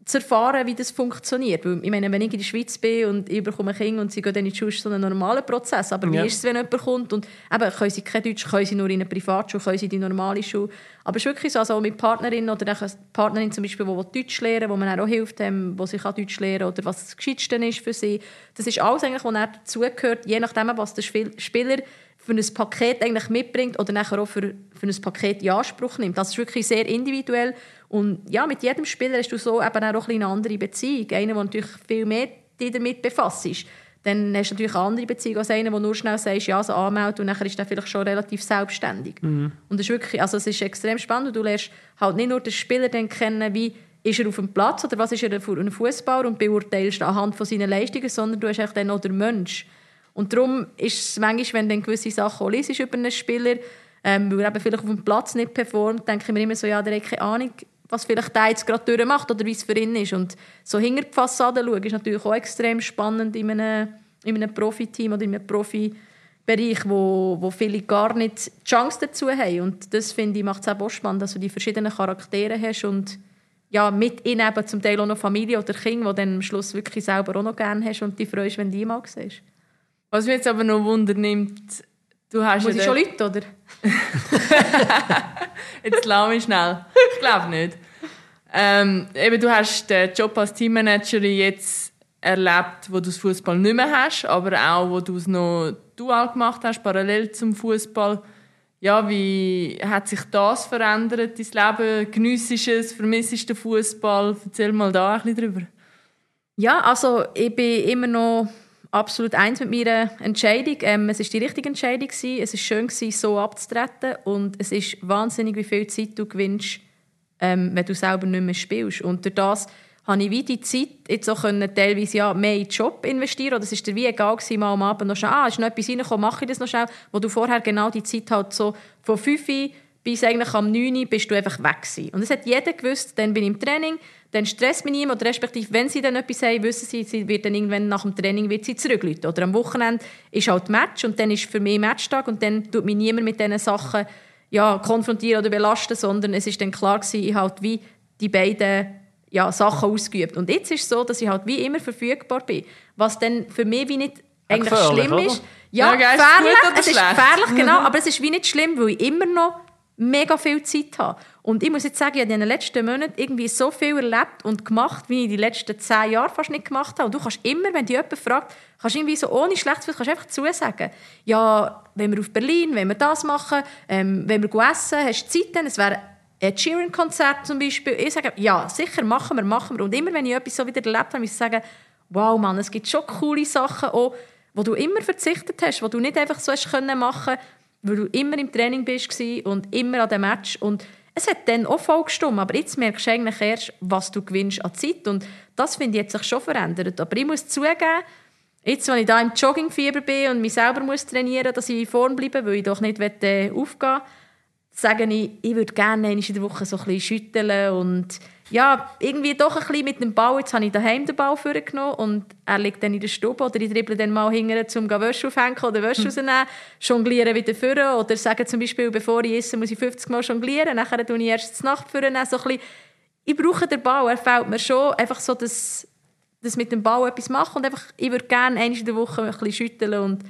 zu erfahren, wie das funktioniert. Weil, ich meine, wenn ich in der Schweiz bin und ich bekomme ein Kind und sie gehen dann in die Schule, ist so ein normaler Prozess. Aber Ja. wie ist es, wenn jemand kommt und eben, können sie kein Deutsch, können sie nur in eine Privatschule, können sie in die normale Schule. Aber es ist wirklich so, also auch mit Partnerinnen oder eine Partnerin zum Beispiel, die Deutsch lernen, wo man auch hilft, ähm, wo sie kann Deutsch lernen oder was das Gescheitste ist für sie. Das ist alles eigentlich, was dazugehört, je nachdem, was der Spiel- Spieler für ein Paket eigentlich mitbringt oder nachher auch für, für ein Paket in Anspruch nimmt. Das ist wirklich sehr individuell und ja, mit jedem Spieler hast du so eben auch ein bisschen eine andere Beziehung. Einer, der natürlich viel mehr damit befasst ist. Dann hast du natürlich eine andere Beziehung als einer, der nur schnell sagst, ja, so anmeldet und nachher ist der vielleicht schon relativ selbstständig. Und das ist wirklich, also es ist extrem spannend und du lernst halt nicht nur den Spieler dann kennen, wie ist er auf dem Platz oder was ist er für ein Fußballer und beurteilst anhand von seinen Leistungen, sondern du hast eigentlich dann auch den Mensch. Und darum ist es manchmal, wenn du dann gewisse Sachen auch über einen Spieler, ähm, weil er vielleicht auf dem Platz nicht performt, denke ich mir immer so, ja, der hat keine Ahnung, was vielleicht der jetzt gerade durchmacht oder wie es für ihn ist. Und so hinter die Fassade schauen, ist natürlich auch extrem spannend in einem, in einem Profiteam oder in einem Profibereich, wo, wo viele gar nicht die Chance dazu haben. Und das, finde ich, macht es auch spannend, dass du die verschiedenen Charaktere hast und ja, mit ihnen eben zum Teil auch noch Familie oder Kinder, die dann am Schluss wirklich selber auch noch gerne hast und die freust, wenn du die mal siehst. Was mich jetzt aber noch Wunder nimmt, du hast Muss ja ich schon Leute, oder? [laughs] Jetzt lass mich schnell. Ich glaube nicht. Ähm, eben, du hast den Job als Teammanagerin jetzt erlebt, wo du das Fußball nicht mehr hast, aber auch, wo du es noch dual gemacht hast, parallel zum Fußball. Ja, wie hat sich das verändert, dein Leben? Geniessest du es? Vermisst du den Fußball? Erzähl mal da ein bisschen drüber. Ja, also ich bin immer noch absolut eins mit meiner Entscheidung. Ähm, es ist die richtige Entscheidung gewesen. Es ist schön gewesen, so abzutreten und es ist wahnsinnig, wie viel Zeit du gewinnst, ähm, wenn du selber nicht mehr spielst. Und durch das habe ich wie die Zeit jetzt auch können, teilweise ja, mehr in den Job investieren oder es ist dir wie egal gewesen, mal am Abend noch schnell, ah, ist noch etwas reingekommen, mache ich das noch schnell, wo du vorher genau die Zeit halt so von 5 Uhr bis eigentlich am 9 Uhr bist du einfach weg gewesen. Und es hat jeder gewusst, dann bin ich im Training, dann stresst mich niemand, oder respektive, wenn sie dann etwas haben, wissen sie, sie wird dann irgendwann nach dem Training wird sie zurückrufen. Oder am Wochenende ist halt Match und dann ist für mich Matchtag und dann tut mich niemand mit diesen Sachen ja, konfrontieren oder belasten, sondern es ist dann klar gewesen, ich halt wie die beiden ja, Sachen ausgeübt. Und jetzt ist es so, dass ich halt wie immer verfügbar bin, was dann für mich wie nicht eigentlich schlimm oder? ist. Ja, Ja, gefährlich, es ist gefährlich, genau, aber es ist wie nicht schlimm, weil ich immer noch mega viel Zeit habe. Und ich muss jetzt sagen, ich habe in den letzten Monaten irgendwie so viel erlebt und gemacht, wie ich die letzten zehn Jahre fast nicht gemacht habe. Und du kannst immer, wenn dich jemand fragt, kannst irgendwie so ohne schlechtes Gefühl, kannst einfach zusagen. Ja, wenn wir auf Berlin, wenn wir das machen, ähm, wenn wir essen, hast du Zeit dann? Es wäre ein Cheering-Konzert zum Beispiel. Ich sage, ja, sicher, machen wir, machen wir. Und immer, wenn ich etwas so wieder erlebt habe, muss ich sagen, wow, Mann, es gibt schon coole Sachen auch, wo du immer verzichtet hast, wo du nicht einfach so hast können machen, weil du immer im Training bist und immer an dem Match und es hat dann auch voll gestimmt, aber jetzt merkst du eigentlich erst, was du gewinnst an Zeit und das finde ich, hat sich schon verändert. Aber ich muss zugeben, jetzt, wenn ich da im Joggingfieber bin und mich selber muss trainieren dass ich in Form bleibe, weil ich doch nicht äh, aufgehen will, sage ich, ich würde gerne in der Woche so ein bisschen schütteln und ja, irgendwie doch ein bisschen mit dem Ball. Jetzt habe ich daheim den Ball vorgenommen und er liegt dann in der Stube oder ich dribble dann mal hinterher, um Wäsche aufhängen oder Wäsche hm. rausnehmen, jonglieren wieder vorne oder sagen zum Beispiel, bevor ich esse, muss ich 50 Mal jonglieren, nachher tue ich erst die Nacht vorne, so ein bisschen, ich brauche den Ball, er fällt mir schon, einfach so, dass, dass mit dem Ball etwas machen und einfach, ich würde gerne einmal in der Woche ein bisschen schütteln und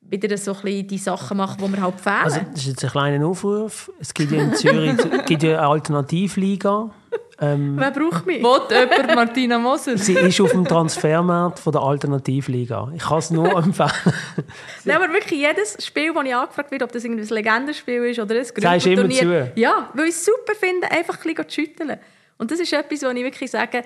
wieder so ein bisschen die Sachen machen, die mir halt fehlen. Also, das ist jetzt ein kleiner Aufruf. Es gibt ja in Zürich [laughs] gibt ja eine Alternativliga. Ähm, Wer braucht mich? Wollt jemand Martina Moser? Sie ist auf dem Transfermarkt von der Alternativliga. Ich kann es nur empfehlen. [laughs] Nein, aber wirklich jedes Spiel, das ich angefragt werde, ob das ein Legendenspiel ist oder ein Sagst du immer zu? Ja, weil ich es super finde, einfach ein bisschen zu schütteln. Und das ist etwas, wo ich wirklich sage,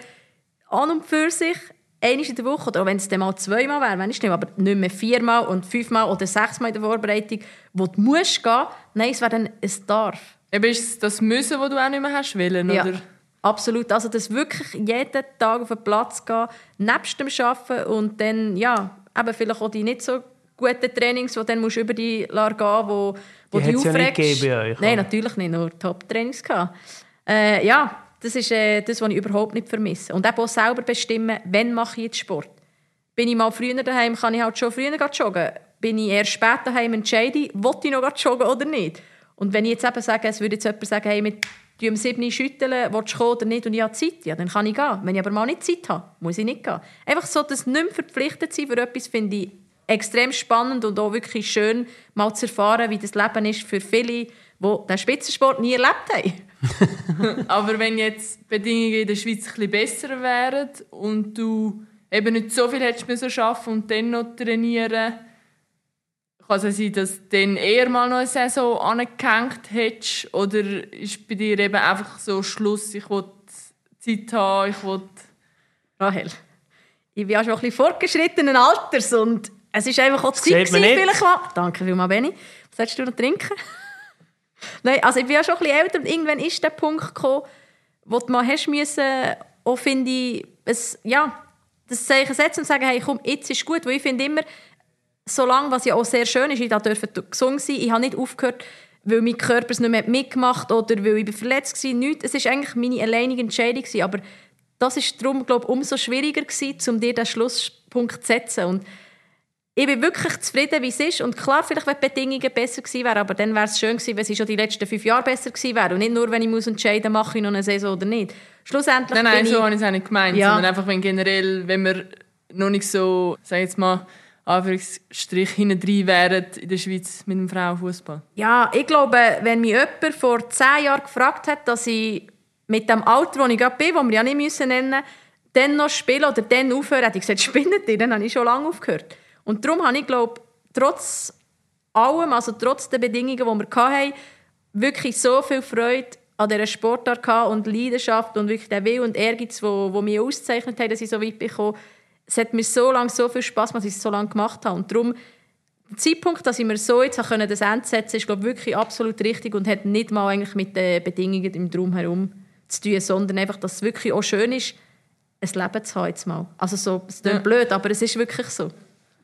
an und für sich einmal in der Woche, oder wenn es dann mal zweimal wäre, wenn ich nicht, aber nicht mehr viermal und fünfmal oder sechsmal in der Vorbereitung, wo du musst gehen, nein, es wäre dann ein Darf. Eben ist es das Müssen, das du auch nicht mehr hast wollen, ja. oder? Absolut, also das wirklich jeden Tag auf den Platz gehen, nebst dem Arbeiten und dann, ja, eben vielleicht auch die nicht so guten Trainings, die dann musst du über die Lar gehen, wo, wo die, die aufregst. Ja nicht bei euch, Nein, natürlich nicht, nur Top-Trainings Äh, ja, das ist äh, das, was ich überhaupt nicht vermisse. Und auch selber bestimmen, wann mache ich jetzt Sport. Bin ich mal früher daheim, kann ich halt schon früher joggen. Bin ich erst spät daheim, entscheide ich, will ich noch joggen oder nicht. Und wenn ich jetzt eben sage, es würde jetzt jemand sagen, hey, mit die um 7 Uhr schütteln, willst du kommen oder nicht und ich habe Zeit, ja, dann kann ich gehen. Wenn ich aber mal nicht Zeit habe, muss ich nicht gehen. Einfach so, dass nicht mehr verpflichtet sein für etwas, finde ich extrem spannend und auch wirklich schön, mal zu erfahren, wie das Leben ist für viele, die den Spitzensport nie erlebt haben. [laughs] Aber wenn jetzt Bedingungen in der Schweiz ein besser wären und du eben nicht so viel hättest müssen arbeiten und dann noch trainieren, kann es sein, dass du dann eher mal noch eine Saison angehängt hättest? Oder ist bei dir eben einfach so Schluss, ich will Zeit haben, ich will... Rahel, ich bin ja schon ein bisschen fortgeschrittenen Alters und es ist einfach auch Zeit gewesen, vielleicht mal... Danke vielmals, Benni. Was sollst du noch trinken? [laughs] Nein, also ich bin ja schon ein bisschen älter und irgendwann ist der Punkt gekommen, wo du mal hast müssen, auch finde ich, es, ja, das Zeichen setzen und sagen, hey, komm, jetzt ist gut, weil ich finde immer, solange, was ja auch sehr schön ist, ich durfte gesungen sein, ich habe nicht aufgehört, weil mein Körper es nicht mehr mitgemacht hat oder weil ich verletzt war, nichts. Es war eigentlich meine alleinige Entscheidung, aber das ist darum, glaube ich, umso schwieriger gewesen, um dir den Schlusspunkt zu setzen. Und ich bin wirklich zufrieden, wie es ist. Und klar, vielleicht wären die Bedingungen besser gewesen wären, aber dann wäre es schön gewesen, wenn sie schon die letzten fünf Jahre besser gewesen wären. Und nicht nur, wenn ich muss entscheiden muss, mache ich noch eine Saison oder nicht. Schlussendlich Nein, nein, so ich, habe ich es auch nicht gemeint. Ja. Sondern einfach, wenn generell, wenn wir noch nicht so, sag jetzt mal, Anführungsstrich hinten wären in der Schweiz mit dem Frauenfußball? Ja, ich glaube, wenn mich jemand vor zehn Jahren gefragt hat, dass ich mit dem Alter, wo ich gerade bin, das wir ja nicht müssen nennen dann noch spielen oder dann aufhören, hätte ich gesagt, [laughs] spinnet ihr? Dann habe ich schon lange aufgehört. Und darum habe ich, glaube trotz allem, also trotz der Bedingungen, die wir hatten, wirklich so viel Freude an dieser Sportart und Leidenschaft und wirklich der Will und Ehrgeiz, wo, mich auszeichnet hat, dass ich so weit bekomme. Es hat mir so lange so viel Spaß gemacht, dass ich es so lange gemacht habe. Und darum, der Zeitpunkt, dass ich mir so jetzt das Ende setzen konnte, ist glaube wirklich absolut richtig und hat nicht mal eigentlich mit den Bedingungen im Drumherum zu tun, sondern einfach, dass es wirklich auch schön ist, ein Leben zu haben jetzt mal. Also so, es ist ja. blöd, aber es ist wirklich so.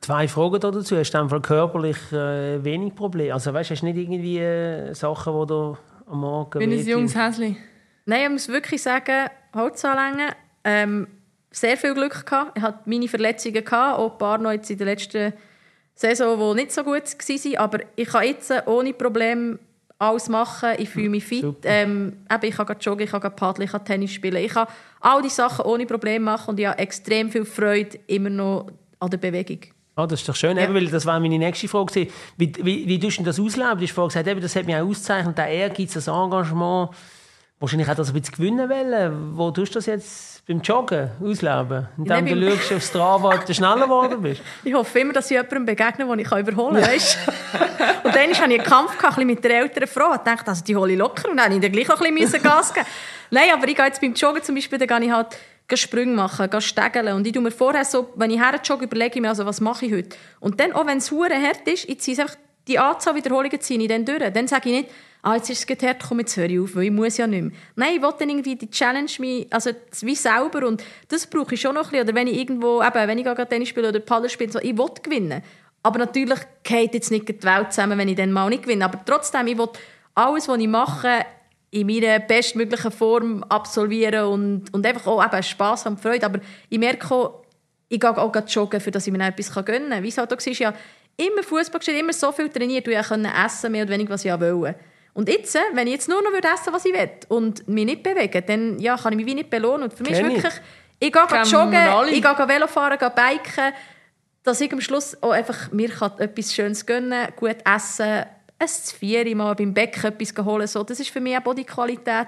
Zwei Fragen dazu. Hast du einfach körperlich äh, wenig Probleme? Also weißt, hast du nicht irgendwie äh, Sachen, die du am Morgen... Bin ein junges Häschen. Nein, ich muss wirklich sagen, Holz anlängen. Ähm, sehr viel Glück gehabt. Ich hatte meine Verletzungen gehabt, auch ein paar noch jetzt in der letzten Saison, die nicht so gut waren. Aber ich kann jetzt ohne Probleme alles machen. Ich fühle mich fit. Ähm, eben, ich kann joggen, ich kann paddeln, ich kann Tennis spielen. Ich kann all diese Sachen ohne Probleme machen und ich habe extrem viel Freude immer noch an der Bewegung. Oh, das ist doch schön, ja. eben, weil das war meine nächste Frage. Wie, wie, wie tust du das ausleben? Du hast vorhin gesagt, eben, das hat mich auch ausgezeichnet, der Ehrgeiz, das Engagement. Wahrscheinlich auch das ein bisschen gewinnen wollen. Wo tust du das jetzt beim Joggen ausleben? Indem ja, du schaust auf Strava, ob du schneller geworden bist? [laughs] Ich hoffe immer, dass ich jemandem begegne, den ich überholen kann. Ja. und dann hatte ich einen Kampf gehabt, mit der älteren Frau. Ich dachte, also, die hole ich locker. Und dann musste ich dann gleich ein bisschen Gas geben. [laughs] Nein, aber ich gehe jetzt beim Joggen zum Beispiel, dann gehe ich halt Sprünge machen, stegeln. Und ich tue mir vorher so, wenn ich herjogge, überlege ich mir, also, was mache ich heute? Und dann, auch wenn es hure hart ist, ich ziehe einfach die Anzahl Wiederholungen ziehe ich dann durch. Dann sage ich nicht, ah, jetzt ist es gerade hart, komm, jetzt höre ich auf, weil ich muss ja nicht mehr. Nein, ich will dann irgendwie die Challenge mich, also wie selber und das brauche ich schon noch ein bisschen. Oder wenn ich irgendwo, eben, wenn ich gerade Tennis spiele oder Paddel spiele, so, ich will gewinnen. Aber natürlich geht jetzt nicht die Welt zusammen, wenn ich dann mal nicht gewinne. Aber trotzdem, ich will alles, was ich mache, in meiner bestmöglichen Form absolvieren und, und einfach auch eben Spass und Freude. Aber ich merke auch, ich gehe auch joggen, für dass ich mir etwas gönnen kann. Wie es halt auch war, ja immer Fußball gespielt, immer so viel trainiert, dass ich essen mehr oder weniger, was ich will. Und jetzt, äh, wenn ich jetzt nur noch essen würde, was ich will und mich nicht bewegen, dann ja, kann ich mich wie nicht belohnen. Und für mich ist wirklich, ich gehe joggen, ich gehe Velofahren, gehe biken, dass ich am Schluss auch einfach mir kann etwas Schönes gönnen gut essen, ein Vieri mal beim Bäcker etwas holen. So, das ist für mich eine Bodyqualität,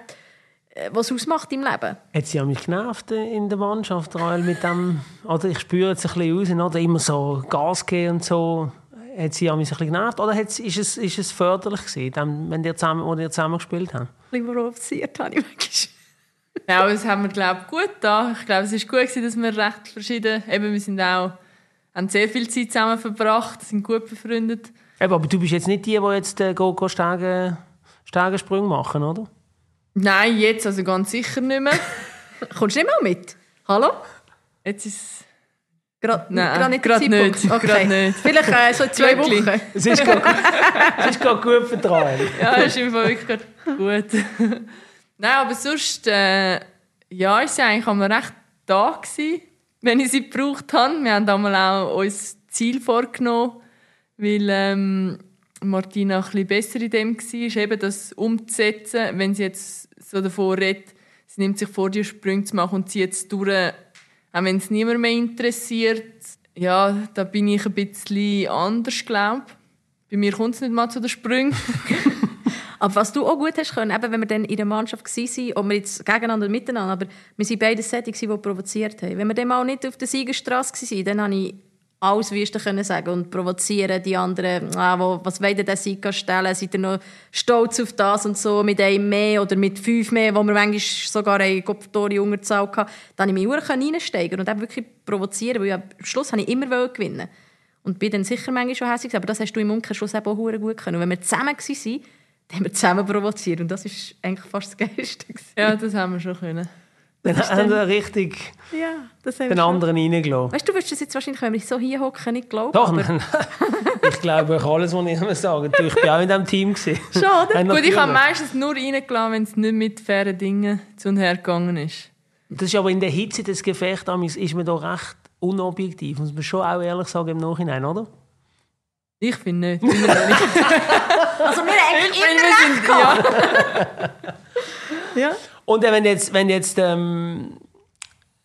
äh, was ausmacht im Leben. Hat sie mich genervt in der Mannschaft, mit dem, oder ich spüre es ein bisschen raus, oder immer so Gas geben und so. Hat sie mich ein bisschen genervt oder hat, ist, es, ist es förderlich gewesen, wenn ihr zusammen, wo ihr zusammen gespielt habt? Ein bisschen provoziert habe ich manchmal. Ja, aber das haben wir, glaube ich, gut da. Ich glaube, es war gut, gewesen, dass wir recht verschieden, eben, wir sind auch, haben sehr viel Zeit zusammen verbracht, sind gut befreundet. Eben, aber du bist jetzt nicht die, die jetzt äh, go, go Stege, Stegensprünge machen, oder? Nein, jetzt also ganz sicher nicht mehr. [laughs] Kommst du nicht mal mit? Hallo? Jetzt ist Gerade nicht. Gerade nicht. Okay. nicht. Vielleicht äh, so zwei Wochen. Es ist gerade gut vertrauen. ja, es ist im Fall wirklich gut. [laughs] Nein, aber sonst, äh, ja, ist sie eigentlich immer recht da gewesen, wenn ich sie gebraucht habe. Wir haben damals auch uns Ziel vorgenommen weil ähm, Martina ein bisschen besser in dem war, eben das umzusetzen, wenn sie jetzt so davon redet, sie nimmt sich vor, die Sprünge zu machen und zieht es durch, auch wenn es niemand mehr interessiert. Ja, da bin ich ein bisschen anders, glaube Bei mir kommt es nicht mal zu den Sprüngen. [laughs] [laughs] aber was du auch gut hast können, eben wenn wir dann in der Mannschaft waren, und wir jetzt gegeneinander miteinander, aber wir waren beide Settings, die provoziert haben. Wenn wir dann mal nicht auf der Siegerstraße waren, dann habe ich alles Wüste können sagen und provozieren die anderen, ah, wo, was wollt ihr denn Sika stellen, seid ihr noch stolz auf das und so, mit einem mehr oder mit fünf mehr, wo wir manchmal sogar eine Kopftore Unterzahl hatten, dann habe ich mich reinsteigen und eben wirklich provozieren, weil am Schluss habe ich immer gewinnen und bin dann sicher manchmal schon hässlich, aber das hast du im Umkehrschluss auch gut können. Und wenn wir zusammen waren, dann haben wir zusammen provoziert und das ist eigentlich fast das Geilste. Ja, das haben wir schon können. Dann haben wir richtig ja, den anderen reingelassen. Weißt du, du wirst das jetzt wahrscheinlich, wenn wir so hier hocken, nicht glauben. Doch, aber... [laughs] ich glaube euch alles, was ich sagen Ich war auch in diesem Team. [laughs] Schon, oder? Gut, ich habe meistens nur reingelassen, wenn es nicht mit fairen Dingen zu und her gegangen ist. Das ist aber in der Hitze des Gefechts ist man doch recht unobjektiv, muss man schon auch ehrlich sagen im Nachhinein, oder? Ich finde nicht. [laughs] also wir eigentlich immer recht ja. ja. Und wenn jetzt, wenn jetzt ähm,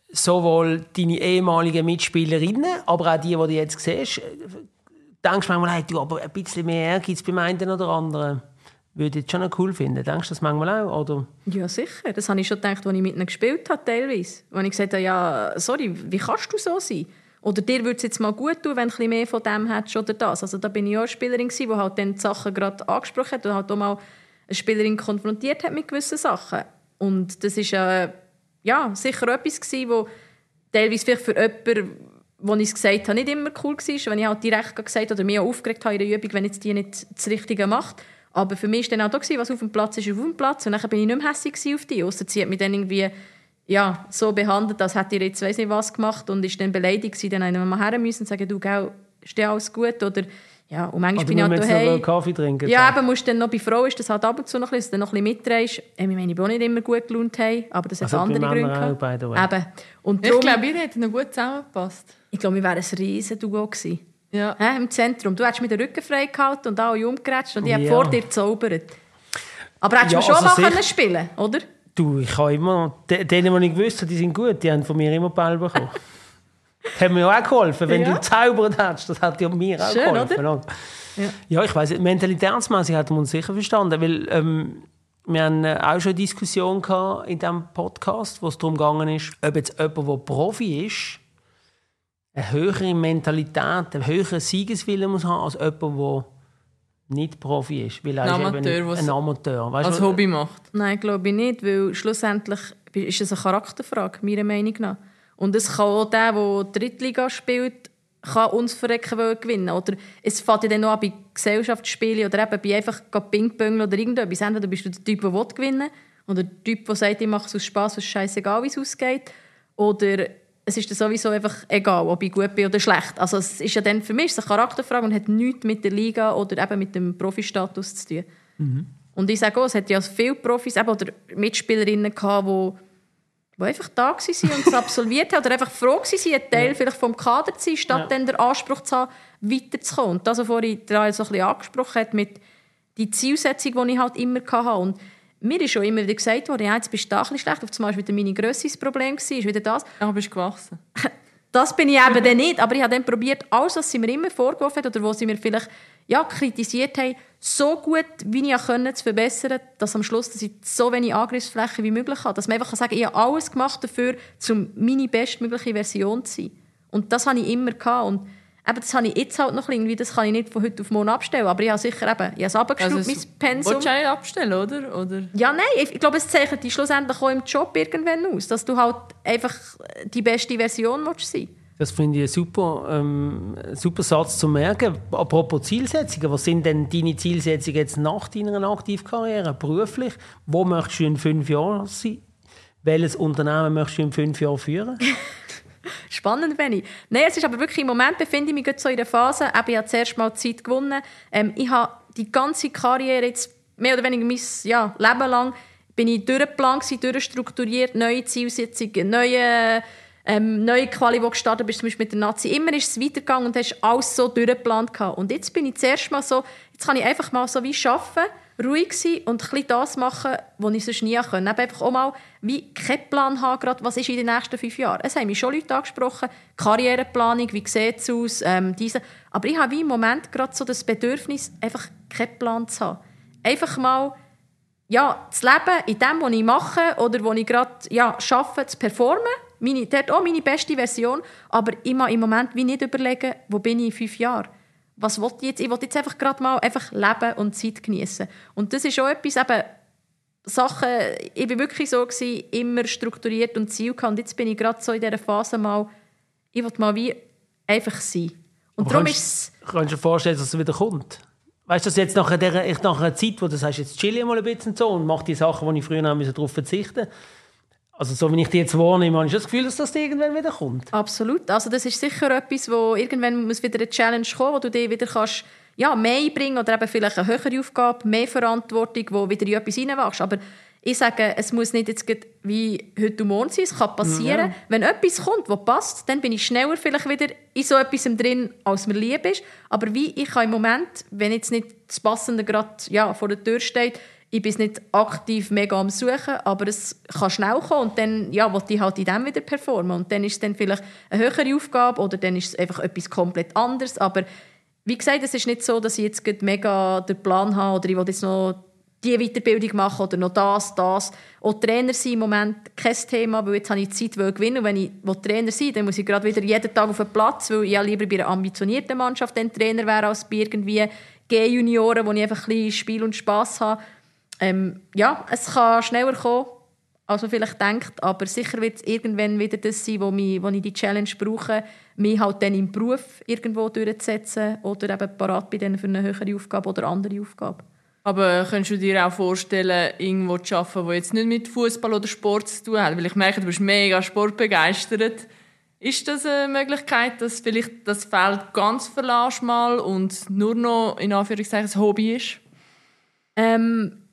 sowohl deine ehemaligen Mitspielerinnen, aber auch die, die du jetzt siehst, denkst du manchmal, hey, du, aber ein bisschen mehr Ehrgeiz beim einen oder anderen würde ich schon noch cool finden. Denkst du das manchmal auch? Oder? Ja, sicher. Das habe ich schon gedacht, als ich mit ihnen gespielt habe, teilweise. Als ich gesagt habe, ja, sorry, wie kannst du so sein? Oder dir würde es jetzt mal gut tun, wenn du ein mehr von dem hättest oder das. Also da bin ich auch eine Spielerin, die halt dann die Sachen gerade angesprochen hat und halt auch mal eine Spielerin konfrontiert hat mit gewissen Sachen. Und das ist äh, ja, sicher etwas gewesen, wo teilweise vielleicht für jemanden, wo ich es gesagt habe, nicht immer cool war, wenn ich halt direkt gesagt oder mich aufgeregt habe in der Übung, wenn jetzt die nicht das Richtige macht. Aber für mich war dann auch da, was auf dem Platz ist, auf dem Platz. Und dann bin ich nicht mehr hässlich auf die. Ausser sie hat mich dann irgendwie ja, so behandelt, als hätte ich jetzt weiss nicht was gemacht und ist dann beleidigt gewesen. Dann musste ich mal her und sagen, du, gell, ist dir alles gut? Oder ja, und manchmal also bin ich halt daheim. Kaffee trinken. Ja, aber musst dann noch bei Frau ist das halt ab und zu noch ein bisschen, dass du noch ein bisschen mitdrehst. Ich meine, ich bin auch nicht immer gut gelaunt haben, aber das hat also andere Gründe gehabt. Eben. Und darum, ich glaube, ihr hättet noch gut zusammengepasst. Ich glaube, wir wären ein riesen Duo gewesen. Ja. He, Im Zentrum. Du hättest mir den Rücken frei gehalten und alle umgerätscht und ich ja. habe vor dir gezaubert. Aber hättest du ja, schon also mal können spielen oder? Du, ich habe immer... Denen, die ich gewusst habe, die sind gut, die haben von mir immer Ball bekommen. [laughs] Das hat mir auch geholfen. Wenn ja. du gezaubert hättest, das hat ja mir auch Schön, geholfen. Oder? Ja. ja, ich weiß mentalitätsmäßig hat man uns sicher verstanden, weil ähm, wir haben äh, auch schon eine Diskussion gehabt in diesem Podcast, wo es darum gegangen ist, ob jetzt jemand, der Profi ist, eine höhere Mentalität, einen höheren Siegeswillen muss haben als jemand, der nicht Profi ist. Weil er ein Amateur, ist ein Amateur. Weißt als Hobby macht. Nein, glaube ich nicht, weil schlussendlich ist es eine Charakterfrage, meiner Meinung nach. Und es kann auch der, der Drittliga spielt, kann uns verrecken wollen gewinnen. Oder es fängt ja dann noch an bei Gesellschaftsspielen oder eben bei einfach Ping-Pong oder irgendetwas. Entweder bist du der Typ, der gewinnen will, oder der Typ, der sagt, ich mache es aus Spass, es ist scheißegal, wie es ausgeht. Oder es ist dann sowieso einfach egal, ob ich gut bin oder schlecht. Also es ist ja dann für mich eine Charakterfrage und hat nichts mit der Liga oder eben mit dem Profistatus zu tun. Mhm. Und ich sage auch, es hat ja viele Profis eben, oder Mitspielerinnen gehabt, die die einfach da waren und es [laughs] absolviert haben oder einfach froh waren, ein Teil ja. vielleicht vom Kader zu sein, statt ja. dann den Anspruch zu haben, weiterzukommen. Und das, was vorhin Israel so ein bisschen angesprochen hat, mit der Zielsetzung, die ich halt immer hatte. Und mir ist schon immer wieder gesagt worden, ja, jetzt bist du da ein bisschen schlecht, auf einmal war wieder meine Grösse das Problem, ist wieder das. Aber bist du gewachsen? [laughs] das bin ich eben [laughs] dann nicht, aber ich habe dann probiert, alles, was sie mir immer vorgeworfen hat oder wo sie mir vielleicht ja, kritisiert haben, so gut, wie ich können, zu verbessern, dass am Schluss dass ich so wenig Angriffsfläche wie möglich habe. Dass man einfach sagen kann, ich habe alles gemacht dafür, um meine bestmögliche Version zu sein. Und das habe ich immer gehabt. Und eben, das habe ich jetzt halt noch irgendwie, das kann ich nicht von heute auf morgen abstellen. Aber ich habe sicher eben, ich habe es abgeschraubt, also mein Pensum. Willst du eigentlich abstellen, oder? oder? Ja, nein, ich, ich glaube, es zeichnet dich schlussendlich auch im Job irgendwann aus, dass du halt einfach die beste Version sein willst. Das finde ich ein super, ähm, super Satz zu merken. Apropos Zielsetzungen, was sind denn deine Zielsetzungen jetzt nach deiner Aktivkarriere, beruflich? Wo möchtest du in fünf Jahren sein? Welches Unternehmen möchtest du in fünf Jahren führen? [laughs] Spannend, Benny. Nein, es ist aber wirklich im Moment befinde ich mich so in der Phase, ich habe zuerst mal Zeit gewonnen. Ähm, ich habe die ganze Karriere jetzt mehr oder weniger mein ja, Leben lang bin ich durchgeplant, durchstrukturiert, neue Zielsetzungen, neue ähm, neue Quali, die gestartet bist, zum Beispiel mit der Nazi, immer ist es weitergegangen und hast alles so durchgeplant gehabt. Und jetzt bin ich zuerst mal so, jetzt kann ich einfach mal so wie arbeiten, ruhig sein und ein bisschen das machen, was ich sonst nie können. Eben einfach auch mal wie keinen Plan haben, gerade, was ist in den nächsten fünf Jahren. Es haben mich schon Leute angesprochen, Karriereplanung, wie sieht es aus, ähm, diese. Aber ich habe wie im Moment gerade so das Bedürfnis, einfach keinen Plan zu haben. Einfach mal ja, zu leben in dem, was ich mache oder wo ich gerade ja, arbeite, zu performen meine, dort auch meine beste Version, aber immer im Moment wie nicht überlegen, wo bin ich in fünf Jahren. Was will ich jetzt? Ich will jetzt einfach gerade mal einfach leben und Zeit genießen. Und das ist auch etwas, eben, Sachen, ich war wirklich so, gewesen, immer strukturiert und Ziel gehabt. Und jetzt bin ich gerade so in dieser Phase mal, ich will mal wie einfach sein. Und darum kannst, ist Kannst du dir vorstellen, dass es wieder kommt? Weißt du, dass jetzt nach einer, nach einer Zeit, wo du sagst, jetzt chill ich mal ein bisschen so und mach die Sachen, die ich früher darauf verzichten musste, also so wie ich die jetzt wahrnehme, habe ich das Gefühl, dass das irgendwann wieder kommt. Absolut. Also das ist sicher etwas, wo irgendwann muss wieder eine Challenge kommen, wo du dir wieder kannst, ja, mehr einbringen oder eben vielleicht eine höhere Aufgabe, mehr Verantwortung, wo wieder in etwas reinwachst. Aber ich sage, es muss nicht jetzt wie heute und morgen sein. Es kann passieren. Ja. Wenn etwas kommt, was passt, dann bin ich schneller vielleicht wieder in so etwas drin, als mir lieb ist. Aber wie ich kann im Moment, wenn jetzt nicht das Passende gerade ja, vor der Tür steht, ich bin nicht aktiv mega am Suchen, aber es kann schnell kommen und dann ja, will ich halt in dem wieder performen und dann ist es dann vielleicht eine höhere Aufgabe oder dann ist es einfach etwas komplett anderes, aber wie gesagt, es ist nicht so, dass ich jetzt mega den Plan habe oder ich will jetzt noch die Weiterbildung machen oder noch das, das. Auch Trainer sein im Moment kein Thema, weil jetzt habe ich Zeit will gewinnen und wenn ich Trainer sein dann muss ich gerade wieder jeden Tag auf den Platz, weil ich ja lieber bei einer ambitionierten Mannschaft Trainer wäre als bei irgendwie G-Junioren, wo ich einfach ein bisschen Spiel und Spass habe. Ähm, ja, es kann schneller kommen, als man vielleicht denkt, aber sicher wird es irgendwann wieder das sein, wo, mich, wo ich die Challenge brauche, mich halt dann im Beruf irgendwo durchzusetzen oder eben parat bin für eine höhere Aufgabe oder andere Aufgabe. Aber könntest du dir auch vorstellen, irgendwo zu arbeiten, wo jetzt nicht mit Fußball oder Sport zu tun hat? Weil ich merke, du bist mega sportbegeistert. Ist das eine Möglichkeit, dass vielleicht das Feld ganz verlässt mal und nur noch in Anführungszeichen ein Hobby ist? Ähm,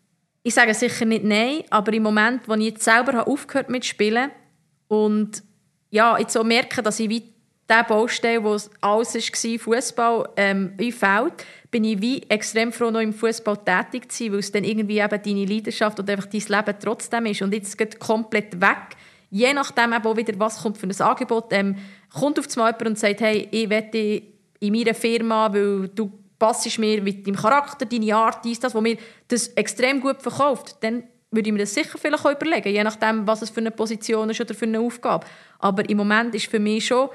ich sage sicher nicht nein, aber im Moment, wo ich jetzt selber aufgehört mit Spielen und ja, jetzt so merke, dass ich wie der Baustelle, wo alles war, Fußball, ähm, wie fehlt, bin ich wie extrem froh, noch im Fußball tätig zu sein, weil es dann irgendwie eben deine Leidenschaft oder einfach dein Leben trotzdem ist. Und jetzt geht komplett weg. Je nachdem, eben wieder, was kommt für ein Angebot, ähm, kommt auf einmal jemand und sagt, hey, ich wette in meiner Firma, weil du passest mir mit deinem Charakter, deine Art, dies, das, wo mir das extrem gut verkauft, dann würde ich mir das sicher vielleicht auch überlegen, je nachdem, was es für eine Position ist oder für eine Aufgabe. Aber im Moment ist für mich schon,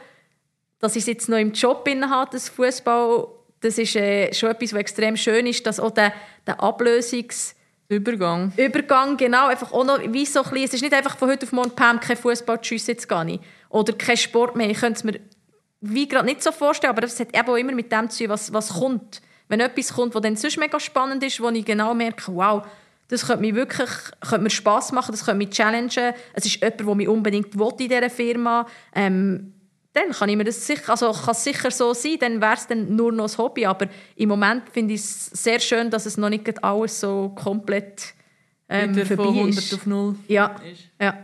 dass ich es jetzt noch im Job habe, das Fußball, das ist äh, schon etwas, was extrem schön ist, dass auch der, der Ablösungs Übergang. Übergang, genau. Einfach auch noch, wie so ein bisschen, es ist nicht einfach von heute auf morgen, Pam, kein Fußball, tschüss, jetzt gar nicht. Oder kein Sport mehr. Ich könnte es mir wie gerade nicht so vorstellen, aber das hat eben auch immer mit dem zu tun, was, was kommt. Wenn etwas kommt, was dann sonst mega spannend ist, wo ich genau merke, wow, das könnte mir wirklich könnte mir Spass machen, das könnte mich challengen. Es ist jemand, der mich unbedingt will in dieser Firma ähm, dann kann ich mir das sicher, also kann es sicher so sein, dann wäre es dann nur noch ein Hobby, aber im Moment finde ich es sehr schön, dass es noch nicht alles so komplett ähm, Wieder vorbei von 100 ist. auf 0 Ja, ist. ja.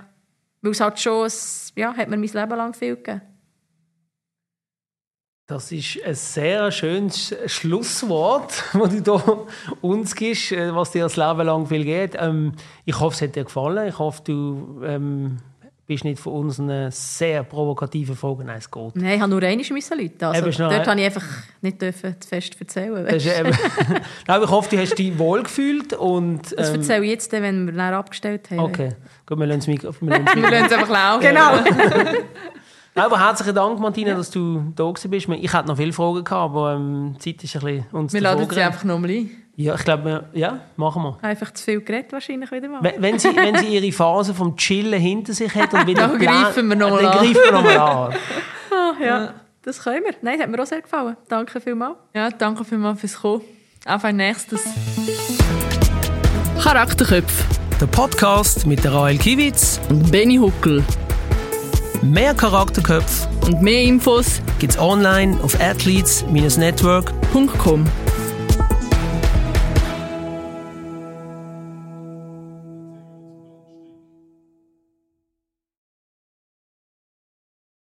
Weil es halt schon, ein- ja, hat mir mein Leben lang viel gegeben. Das ist ein sehr schönes Schlusswort, [laughs] das du da uns gibst, äh, was dir das Leben lang viel geht. Ähm, ich hoffe, es hat dir gefallen. Ich hoffe, du ähm, bist nicht von unseren sehr provokativen Fragen Nein, es geht. Nein, ich habe nur einmal müssen Leute. Also, Eben, dort habe ich einfach nicht dürfen zu fest erzählen. Das [laughs] Nein, ich hoffe, du hast dich wohl gefühlt. Und, Das ähm, erzähle ich jetzt, wenn wir dann abgestellt haben. Okay, gut, wir das [laughs] das lassen es einfach laufen. Genau. Nein, [laughs] aber herzlichen Dank, Martina, dass du da gewesen bist. Ich hätte noch viele Fragen gehabt, aber ähm, die Zeit ist ein bisschen uns Wir laden sie einfach nochmal ein. Ja, ich glaube, ja, machen wir. Einfach zu viel geredet wahrscheinlich wieder mal. Wenn, wenn, sie, wenn sie ihre Phase vom Chillen hinter sich hat und wieder [laughs] Dann greifen wir noch mal dann an. greifen wir noch mal an. [laughs] Ah, ja, das können wir. Nein, das hat mir auch sehr gefallen. Danke vielmals. Ja, danke vielmals fürs Kommen. Auf ein nächstes. Charakterköpfe Der Podcast mit der Rael Kiewitz. und Benny Huckel. Mehr Charakterköpfe Und mehr Infos gibt's online auf athletes-network.com. .com.